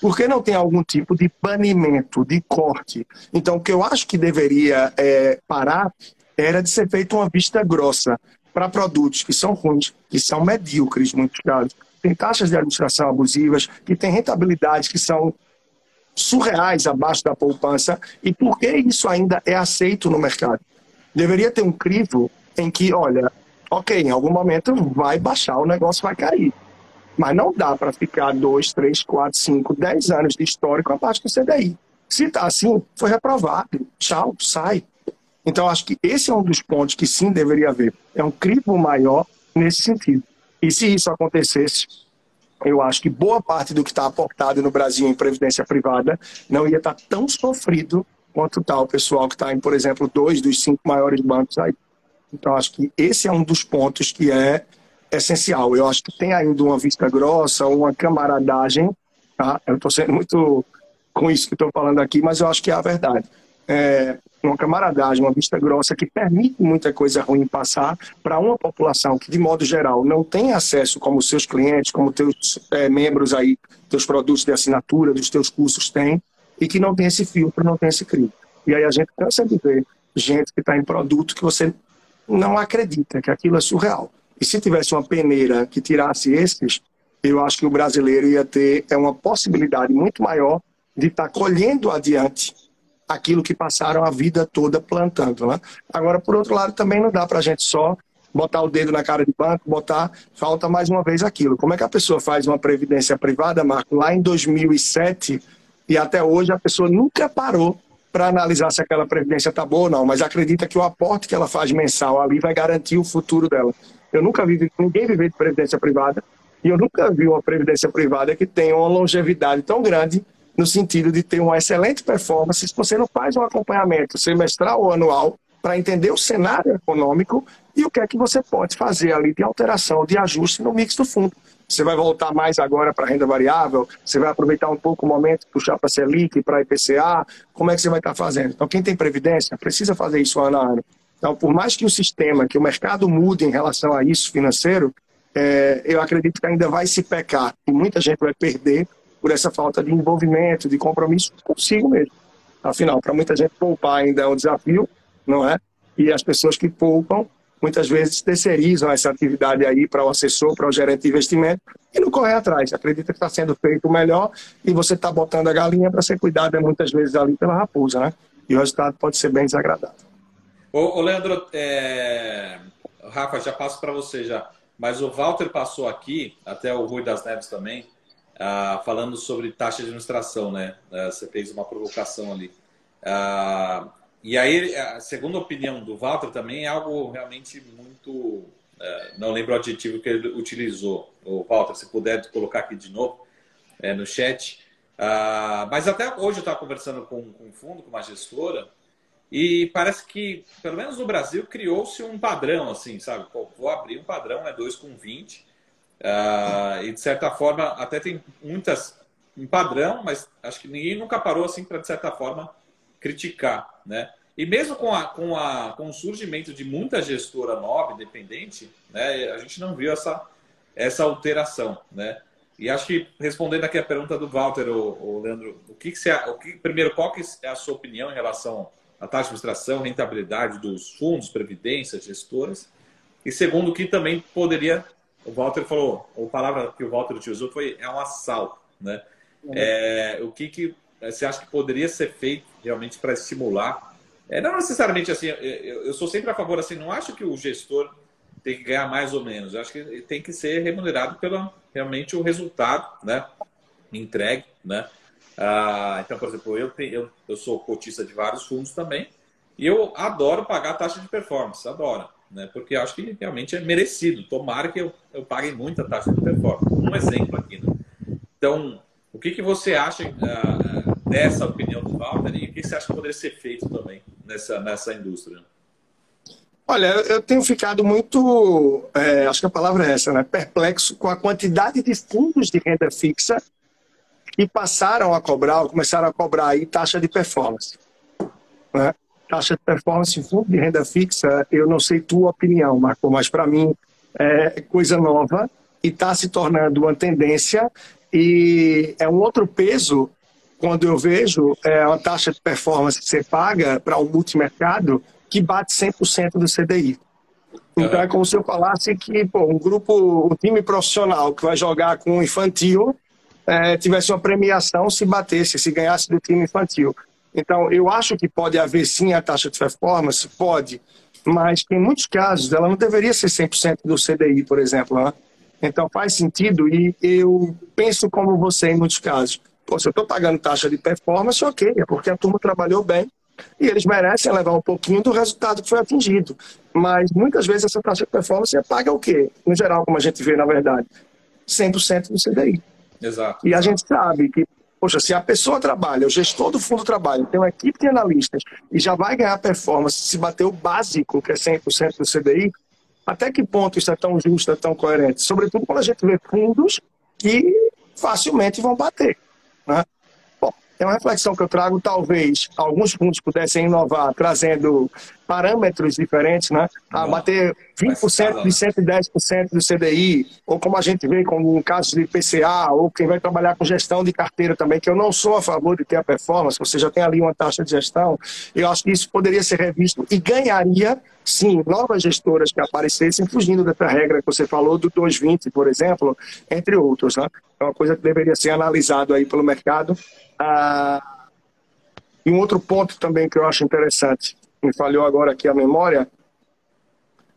Por que não tem algum tipo de banimento, de corte? Então, o que eu acho que deveria é, parar era de ser feita uma vista grossa para produtos que são ruins, que são medíocres, muitos casos. Tem taxas de administração abusivas, que têm rentabilidades que são surreais abaixo da poupança. E por que isso ainda é aceito no mercado? Deveria ter um crivo em que, olha, ok, em algum momento vai baixar, o negócio vai cair. Mas não dá para ficar 2, 3, 4, 5, 10 anos de histórico abaixo do CDI. Se está assim, foi reprovado. Tchau, sai. Então, acho que esse é um dos pontos que sim deveria haver. É um crivo maior nesse sentido. E se isso acontecesse, eu acho que boa parte do que está aportado no Brasil em previdência privada não ia estar tá tão sofrido quanto está o pessoal que está em, por exemplo, dois dos cinco maiores bancos aí. Então, acho que esse é um dos pontos que é essencial. Eu acho que tem ainda uma vista grossa, uma camaradagem. Tá? Eu estou sendo muito com isso que estou falando aqui, mas eu acho que é a verdade. É, uma camaradagem, uma vista grossa que permite muita coisa ruim passar para uma população que, de modo geral, não tem acesso, como seus clientes, como teus é, membros aí, teus produtos de assinatura, dos teus cursos têm, e que não tem esse filtro, não tem esse crivo. E aí a gente cansa de ver gente que está em produto que você não acredita que aquilo é surreal. E se tivesse uma peneira que tirasse esses, eu acho que o brasileiro ia ter é uma possibilidade muito maior de estar tá colhendo adiante aquilo que passaram a vida toda plantando. Né? Agora, por outro lado, também não dá para a gente só botar o dedo na cara de banco, botar, falta mais uma vez aquilo. Como é que a pessoa faz uma previdência privada, Marco, lá em 2007 e até hoje a pessoa nunca parou para analisar se aquela previdência está boa ou não, mas acredita que o aporte que ela faz mensal ali vai garantir o futuro dela. Eu nunca vi ninguém viver de previdência privada e eu nunca vi uma previdência privada que tenha uma longevidade tão grande no sentido de ter uma excelente performance se você não faz um acompanhamento semestral ou anual para entender o cenário econômico e o que é que você pode fazer ali de alteração, de ajuste no mix do fundo. Você vai voltar mais agora para a renda variável? Você vai aproveitar um pouco o momento, puxar para Selic, para IPCA? Como é que você vai estar fazendo? Então, quem tem previdência precisa fazer isso ano a ano. Então, por mais que o sistema, que o mercado mude em relação a isso financeiro, é, eu acredito que ainda vai se pecar e muita gente vai perder por essa falta de envolvimento, de compromisso consigo mesmo. Afinal, para muita gente poupar ainda é um desafio, não é? E as pessoas que poupam, muitas vezes terceirizam essa atividade aí para o assessor, para o gerente de investimento e não corre atrás. Acredita que está sendo feito o melhor e você está botando a galinha para ser cuidada muitas vezes ali pela raposa, né? E o resultado pode ser bem desagradável. Ô, ô Leandro, é... Rafa, já passo para você já. Mas o Walter passou aqui, até o Rui das Neves também, uh, falando sobre taxa de administração, né? Uh, você fez uma provocação ali. Uh, e aí, a opinião do Walter, também é algo realmente muito. Não lembro o adjetivo que ele utilizou. O Walter, se puder colocar aqui de novo é, no chat. mas até hoje eu estava conversando com, com um fundo, com uma gestora, e parece que, pelo menos no Brasil, criou-se um padrão, assim, sabe? Pô, vou abrir um padrão, é 2 com 20. Uh, e de certa forma, até tem muitas um padrão, mas acho que ninguém nunca parou assim para, de certa forma, criticar, né? E mesmo com, a, com, a, com o surgimento de muita gestora nova, independente, né, a gente não viu essa, essa alteração, né? E acho que, respondendo aqui a pergunta do Walter, o, o Leandro, o que, que você... O que, primeiro, qual que é a sua opinião em relação a taxa de administração, rentabilidade dos fundos, previdência, gestoras. E segundo, que também poderia, o Walter falou, a palavra que o Walter utilizou foi é um assalto, né? É. É, o que, que você acha que poderia ser feito realmente para estimular? É, não necessariamente assim, eu, eu sou sempre a favor assim, não acho que o gestor tem que ganhar mais ou menos, eu acho que tem que ser remunerado pelo realmente o resultado, né? Entregue, né? Ah, então, por exemplo, eu, tenho, eu, eu sou cotista de vários fundos também e eu adoro pagar taxa de performance, adoro, né? porque acho que realmente é merecido. Tomara que eu, eu pague muita taxa de performance. Um exemplo aqui. Né? Então, o que, que você acha ah, dessa opinião do Walter e o que você acha que poderia ser feito também nessa, nessa indústria? Olha, eu tenho ficado muito, é, acho que a palavra é essa, né? Perplexo com a quantidade de fundos de renda fixa e passaram a cobrar, ou começaram a cobrar aí taxa de performance. Né? Taxa de performance em fundo de renda fixa, eu não sei tua opinião, Marco, mas para mim é coisa nova e está se tornando uma tendência e é um outro peso quando eu vejo é, uma taxa de performance que você paga para o um multimercado que bate 100% do CDI. Então é como se eu falasse que pô, um grupo, um time profissional que vai jogar com um infantil é, tivesse uma premiação se batesse, se ganhasse do time infantil. Então, eu acho que pode haver sim a taxa de performance, pode, mas em muitos casos ela não deveria ser 100% do CDI, por exemplo. Né? Então, faz sentido e eu penso como você em muitos casos. Pô, se eu estou pagando taxa de performance, ok, é porque a turma trabalhou bem e eles merecem levar um pouquinho do resultado que foi atingido. Mas muitas vezes essa taxa de performance é paga o quê? No geral, como a gente vê na verdade, 100% do CDI. Exato. E a gente sabe que, poxa, se a pessoa trabalha, o gestor do fundo trabalha, tem uma equipe de analistas e já vai ganhar performance se bater o básico, que é 100% do CDI, até que ponto isso é tão justo, é tão coerente? Sobretudo quando a gente vê fundos que facilmente vão bater. Né? É uma reflexão que eu trago, talvez alguns fundos pudessem inovar, trazendo parâmetros diferentes, né? A bater 20% de 110% do CDI, ou como a gente vê como no caso de PCA, ou quem vai trabalhar com gestão de carteira também, que eu não sou a favor de ter a performance, você já tem ali uma taxa de gestão, eu acho que isso poderia ser revisto e ganharia, sim, novas gestoras que aparecessem fugindo dessa regra que você falou do 220, por exemplo, entre outros, né? É uma coisa que deveria ser analisado aí pelo mercado ah, e um outro ponto também que eu acho interessante, me falhou agora aqui a memória.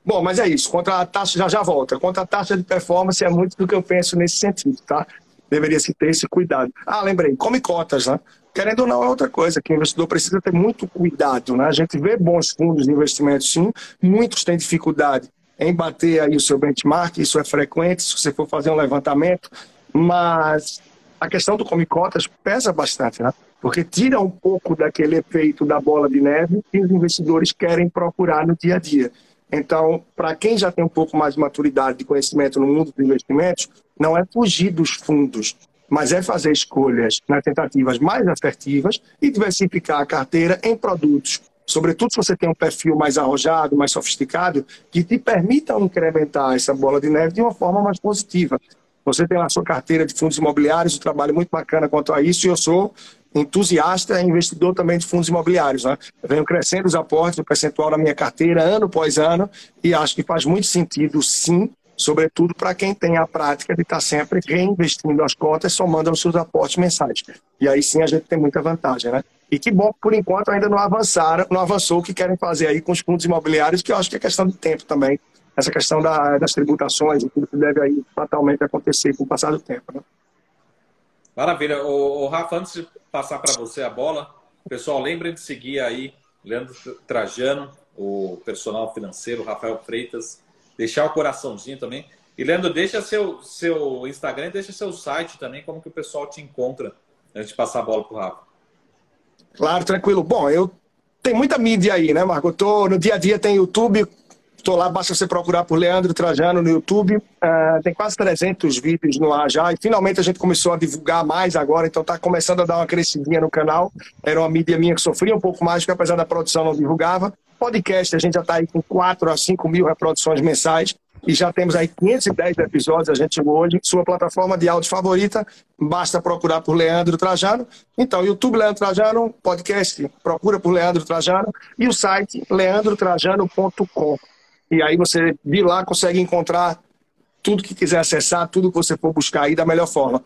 Bom, mas é isso. Contra a taxa, já já volta. Contra a taxa de performance é muito do que eu penso nesse sentido, tá? Deveria se ter esse cuidado. Ah, lembrei, come cotas, né? Querendo ou não, é outra coisa, que o investidor precisa ter muito cuidado, né? A gente vê bons fundos de investimento, sim, muitos têm dificuldade em bater aí o seu benchmark, isso é frequente, se você for fazer um levantamento, mas a questão do come cotas pesa bastante, né? Porque tira um pouco daquele efeito da bola de neve que os investidores querem procurar no dia a dia. Então, para quem já tem um pouco mais de maturidade de conhecimento no mundo dos investimentos, não é fugir dos fundos, mas é fazer escolhas nas tentativas mais assertivas e diversificar a carteira em produtos. Sobretudo se você tem um perfil mais arrojado, mais sofisticado, que te permitam incrementar essa bola de neve de uma forma mais positiva. Você tem lá a sua carteira de fundos imobiliários, um trabalho muito bacana quanto a isso, e eu sou entusiasta e investidor também de fundos imobiliários. Né? Eu venho crescendo os aportes, o percentual da minha carteira, ano após ano, e acho que faz muito sentido, sim, sobretudo para quem tem a prática de estar tá sempre reinvestindo as cotas, somando os seus aportes mensais. E aí sim a gente tem muita vantagem, né? E que bom por enquanto ainda não avançaram, não avançou o que querem fazer aí com os fundos imobiliários, que eu acho que é questão de tempo também. Essa questão da, das tributações, tudo que deve aí fatalmente acontecer com o passar do tempo, né? Maravilha. O, o Rafa, antes de passar para você a bola, pessoal, lembrem de seguir aí Leandro Trajano, o personal financeiro, Rafael Freitas, deixar o coraçãozinho também. E Leandro, deixa seu, seu Instagram, deixa seu site também, como que o pessoal te encontra antes de passar a bola para o Rafa. Claro, tranquilo. Bom, eu tenho muita mídia aí, né, Marco? Eu tô, no dia a dia tem YouTube, Estou lá, basta você procurar por Leandro Trajano no YouTube. Uh, tem quase 300 vídeos no ar já. E finalmente a gente começou a divulgar mais agora, então está começando a dar uma crescidinha no canal. Era uma mídia minha que sofria um pouco mais, porque apesar da produção não divulgava. Podcast, a gente já está aí com 4 a 5 mil reproduções mensais. E já temos aí 510 episódios, a gente chegou hoje. Sua plataforma de áudio favorita, basta procurar por Leandro Trajano. Então, YouTube Leandro Trajano, podcast, procura por Leandro Trajano. E o site leandrotrajano.com. E aí você de lá consegue encontrar tudo que quiser acessar, tudo que você for buscar aí da melhor forma.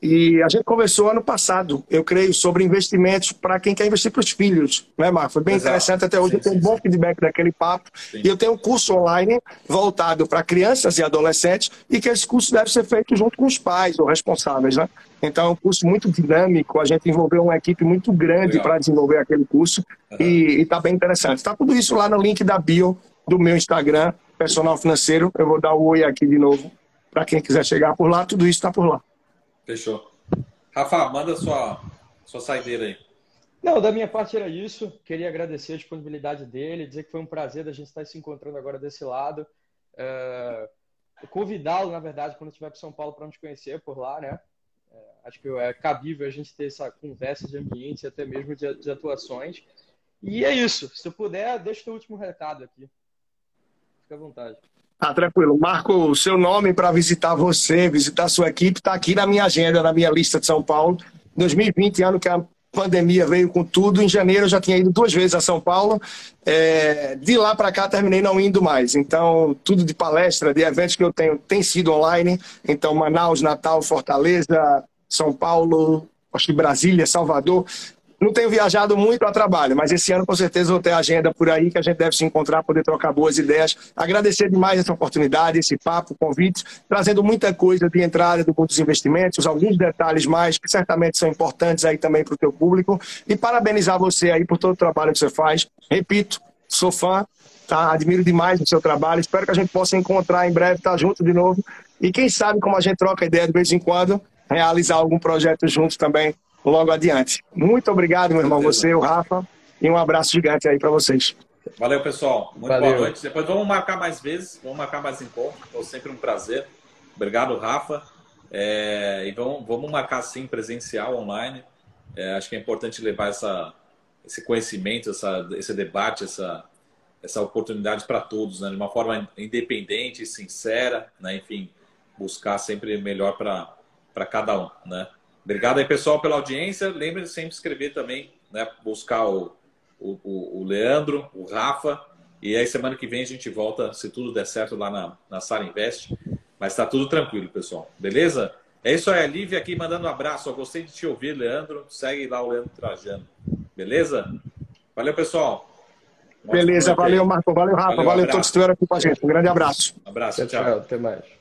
E a gente conversou ano passado, eu creio, sobre investimentos para quem quer investir para os filhos, né, Marco? Foi bem Exato. interessante até hoje, sim, eu tenho sim, um bom feedback daquele papo. Sim. E eu tenho um curso online voltado para crianças e adolescentes e que esse curso deve ser feito junto com os pais ou responsáveis, né? Então é um curso muito dinâmico, a gente envolveu uma equipe muito grande para desenvolver aquele curso uhum. e está bem interessante. Está tudo isso lá no link da bio do meu Instagram, personal financeiro. Eu vou dar o oi aqui de novo para quem quiser chegar por lá. Tudo isso está por lá. Fechou. Rafa, manda sua, sua saideira aí. Não, da minha parte era isso. Queria agradecer a disponibilidade dele, dizer que foi um prazer da gente estar se encontrando agora desse lado. É... Convidá-lo, na verdade, quando estiver para São Paulo, para nos conhecer por lá, né? É, acho que é cabível a gente ter essa conversa de ambiente, até mesmo de, de atuações. E é isso. Se puder, deixa o último recado aqui. Fica à vontade. Tá tranquilo. Marco, o seu nome para visitar você, visitar sua equipe, está aqui na minha agenda, na minha lista de São Paulo. 2020, ano que a pandemia veio com tudo. Em janeiro eu já tinha ido duas vezes a São Paulo. É, de lá para cá terminei não indo mais. Então, tudo de palestra, de eventos que eu tenho, tem sido online. Então, Manaus, Natal, Fortaleza, São Paulo, acho que Brasília, Salvador. Não tenho viajado muito a trabalho, mas esse ano com certeza vou ter agenda por aí que a gente deve se encontrar, poder trocar boas ideias. Agradecer demais essa oportunidade, esse papo, convite, trazendo muita coisa de entrada do mundo dos investimentos, alguns detalhes mais que certamente são importantes aí também para o teu público. E parabenizar você aí por todo o trabalho que você faz. Repito, sou fã, tá? admiro demais o seu trabalho. Espero que a gente possa encontrar em breve, estar tá junto de novo. E quem sabe como a gente troca ideia de vez em quando, realizar algum projeto juntos também logo adiante. Muito obrigado, meu irmão, você, o Rafa, e um abraço gigante aí para vocês. Valeu, pessoal. Muito Valeu. boa noite. Depois vamos marcar mais vezes, vamos marcar mais encontros. Foi sempre um prazer. Obrigado, Rafa. É, e vamos, vamos marcar sim presencial, online. É, acho que é importante levar essa, esse conhecimento, essa, esse debate, essa, essa oportunidade para todos, né? de uma forma independente, sincera, né? enfim, buscar sempre melhor para cada um. Né? Obrigado aí, pessoal, pela audiência. Lembre-se sempre de escrever também, né? Buscar o, o, o Leandro, o Rafa. E aí, semana que vem, a gente volta, se tudo der certo, lá na, na Sala Invest. Mas tá tudo tranquilo, pessoal. Beleza? É isso aí, a Lívia aqui mandando um abraço. Eu gostei de te ouvir, Leandro. Segue lá o Leandro Trajano. Beleza? Valeu, pessoal. Beleza, valeu, Marco. Valeu, Rafa. Valeu, valeu todos que estiveram aqui com a gente. Um grande abraço. Um abraço, tchau. tchau. Até mais.